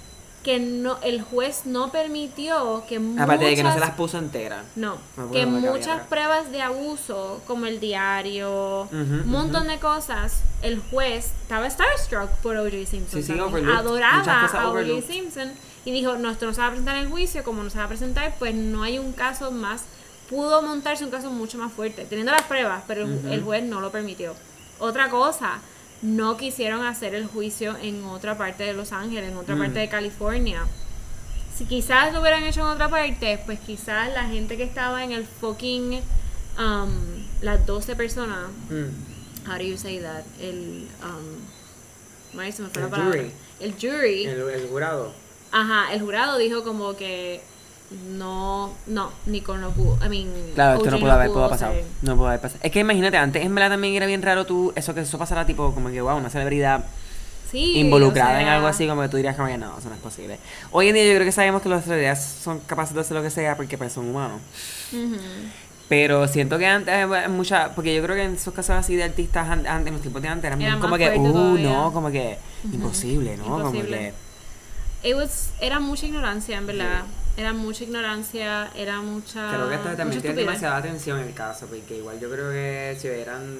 Speaker 2: que no el juez no permitió que
Speaker 1: Aparte de que no se
Speaker 2: muchas-
Speaker 1: las puso enteras.
Speaker 2: no,
Speaker 1: No,
Speaker 2: que muchas pruebas de abuso, como el diario, un montón de cosas, el juez estaba starstruck por O.J. Simpson.
Speaker 1: Sí, sí.
Speaker 2: Adoraba a O.J. Simpson y dijo, no, esto no se va a presentar en el juicio, como no se va a presentar, pues no hay un caso más, pudo montarse un caso mucho más fuerte, teniendo las pruebas, pero el juez no lo permitió. Otra cosa, no quisieron hacer el juicio en otra parte de Los Ángeles, en otra
Speaker 1: Mm.
Speaker 2: parte de California. Si quizás lo hubieran hecho en otra parte, pues quizás la gente que estaba en el fucking. Um, las 12 personas.
Speaker 1: Mm.
Speaker 2: How do you say that? El. Um, se me fue
Speaker 1: El
Speaker 2: la palabra.
Speaker 1: jury.
Speaker 2: El jury.
Speaker 1: El, el jurado.
Speaker 2: Ajá, el jurado dijo como que. No, no, Nico no pudo. I mean,
Speaker 1: Claro, esto no pudo haber
Speaker 2: pudo
Speaker 1: pasado.
Speaker 2: ser-
Speaker 1: No pudo haber pasado. Es que imagínate, antes en verdad también era bien raro tú, eso que eso pasara tipo como que wow, una celebridad
Speaker 2: Sí,
Speaker 1: involucrada
Speaker 2: o
Speaker 1: en algo así, como que tú dirías como que no, eso no es posible. Hoy en día yo creo que sabemos que las celebridades son capaces de hacer lo que sea porque pues son humanos. Pero siento que antes eh, mucha, porque yo creo que en esos casos así de artistas an- an- en los tiempos de antes eran
Speaker 2: Era
Speaker 1: bien como que, uh,
Speaker 2: todavía.
Speaker 1: no, como que imposible, ¿no? Como
Speaker 2: Imposible.
Speaker 1: que
Speaker 2: It was- era mucha ignorancia, en verdad. Era mucha ignorancia, era mucha.
Speaker 1: creo que esta también tiene demasiada atención el caso, porque igual yo creo que si hubieran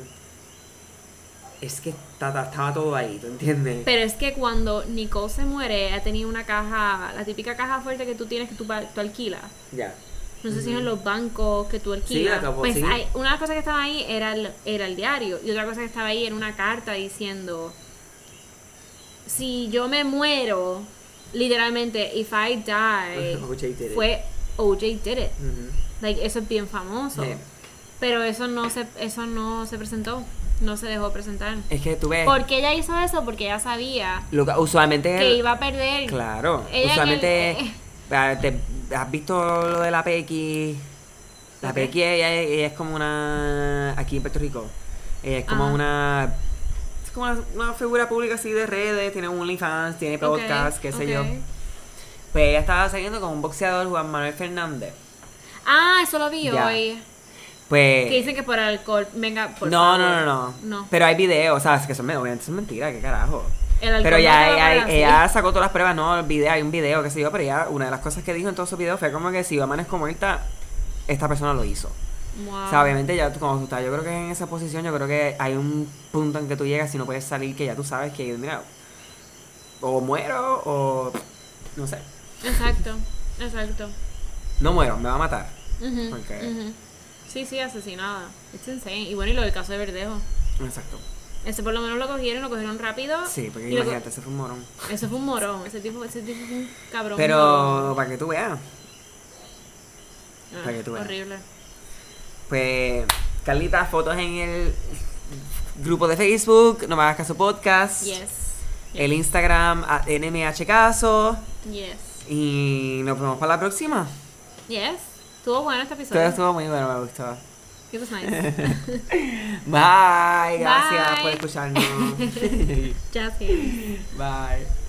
Speaker 1: es que ta- ta- estaba todo ahí, ¿tú entiendes?
Speaker 2: Pero es que cuando Nicole se muere, ha tenido una caja, la típica caja fuerte que tú tienes que tú, tú alquilas.
Speaker 1: ya.
Speaker 2: No sé si en los bancos que tú alquilas.
Speaker 1: la capo-
Speaker 2: pues
Speaker 1: sí.
Speaker 2: hay, una de las cosas que estaba ahí era el, era el diario. Y otra cosa que estaba ahí era una carta diciendo: Si yo me muero, literalmente, if I die,
Speaker 1: O.J. did it.
Speaker 2: fue OJ did it. Like, eso es bien famoso. Pero eso no se, eso no se presentó. No se dejó presentar.
Speaker 1: Es que tú ves,
Speaker 2: ¿Por qué ella hizo eso? Porque ella sabía
Speaker 1: lo que- usualmente
Speaker 2: que iba a perder.
Speaker 1: Claro,
Speaker 2: Ella
Speaker 1: usualmente
Speaker 2: el-
Speaker 1: ah, te- has visto lo de la Pequi. La
Speaker 2: Ok.
Speaker 1: Pequi ella, ella es como una aquí en Puerto Rico. Ella es como
Speaker 2: Ajá.
Speaker 1: una es como una, una figura pública así de redes, tiene un OnlyFans, tiene podcast, qué sé yo. Pues ella estaba saliendo con un boxeador Juan Manuel Fernández.
Speaker 2: Ah, eso lo vi
Speaker 1: Ya.
Speaker 2: hoy.
Speaker 1: Pues
Speaker 2: Que dicen que por alcohol. Venga, por
Speaker 1: no,
Speaker 2: favor.
Speaker 1: no, no, no,
Speaker 2: No.
Speaker 1: Pero hay videos, o sea, es que son obviamente son mentiras, qué carajo. Pero ya ella, ella sacó todas las pruebas, no, el video, hay un video, qué sé yo, pero ella, una de las cosas que dijo en todos sus videos fue como que si yo amanezco muerta, esta persona lo hizo.
Speaker 2: Wow.
Speaker 1: O sea, obviamente ya cuando tú estás, yo creo que en esa posición, yo creo que hay un punto en que tú llegas y no puedes salir que ya tú sabes que, mira, o muero o no sé.
Speaker 2: Exacto, exacto.
Speaker 1: No muero, me va a matar.
Speaker 2: Ujú. Sí, sí, asesinada. It's insane. Y bueno, y lo del caso de Verdejo.
Speaker 1: Exacto.
Speaker 2: Ese por lo menos lo cogieron, lo cogieron rápido.
Speaker 1: Sí, porque imagínate, ese fue un morón.
Speaker 2: Eso fue un morón. Ese tipo, ese tipo fue un cabrón.
Speaker 1: Pero, para que tú veas,
Speaker 2: Ah,
Speaker 1: para que tú veas.
Speaker 2: Horrible.
Speaker 1: Pues, Carlita, fotos en el grupo de Facebook, No me hagas caso podcast.
Speaker 2: Yes.
Speaker 1: El Instagram, NMH Caso.
Speaker 2: Yes.
Speaker 1: Y nos vemos para la próxima.
Speaker 2: Yes. Estuvo bueno este episodio.
Speaker 1: Todo estuvo muy bueno, me gustó.
Speaker 2: It was nice.
Speaker 1: Bye, gracias
Speaker 2: Bye.
Speaker 1: por escucharnos.
Speaker 2: Just kidding.
Speaker 1: Bye.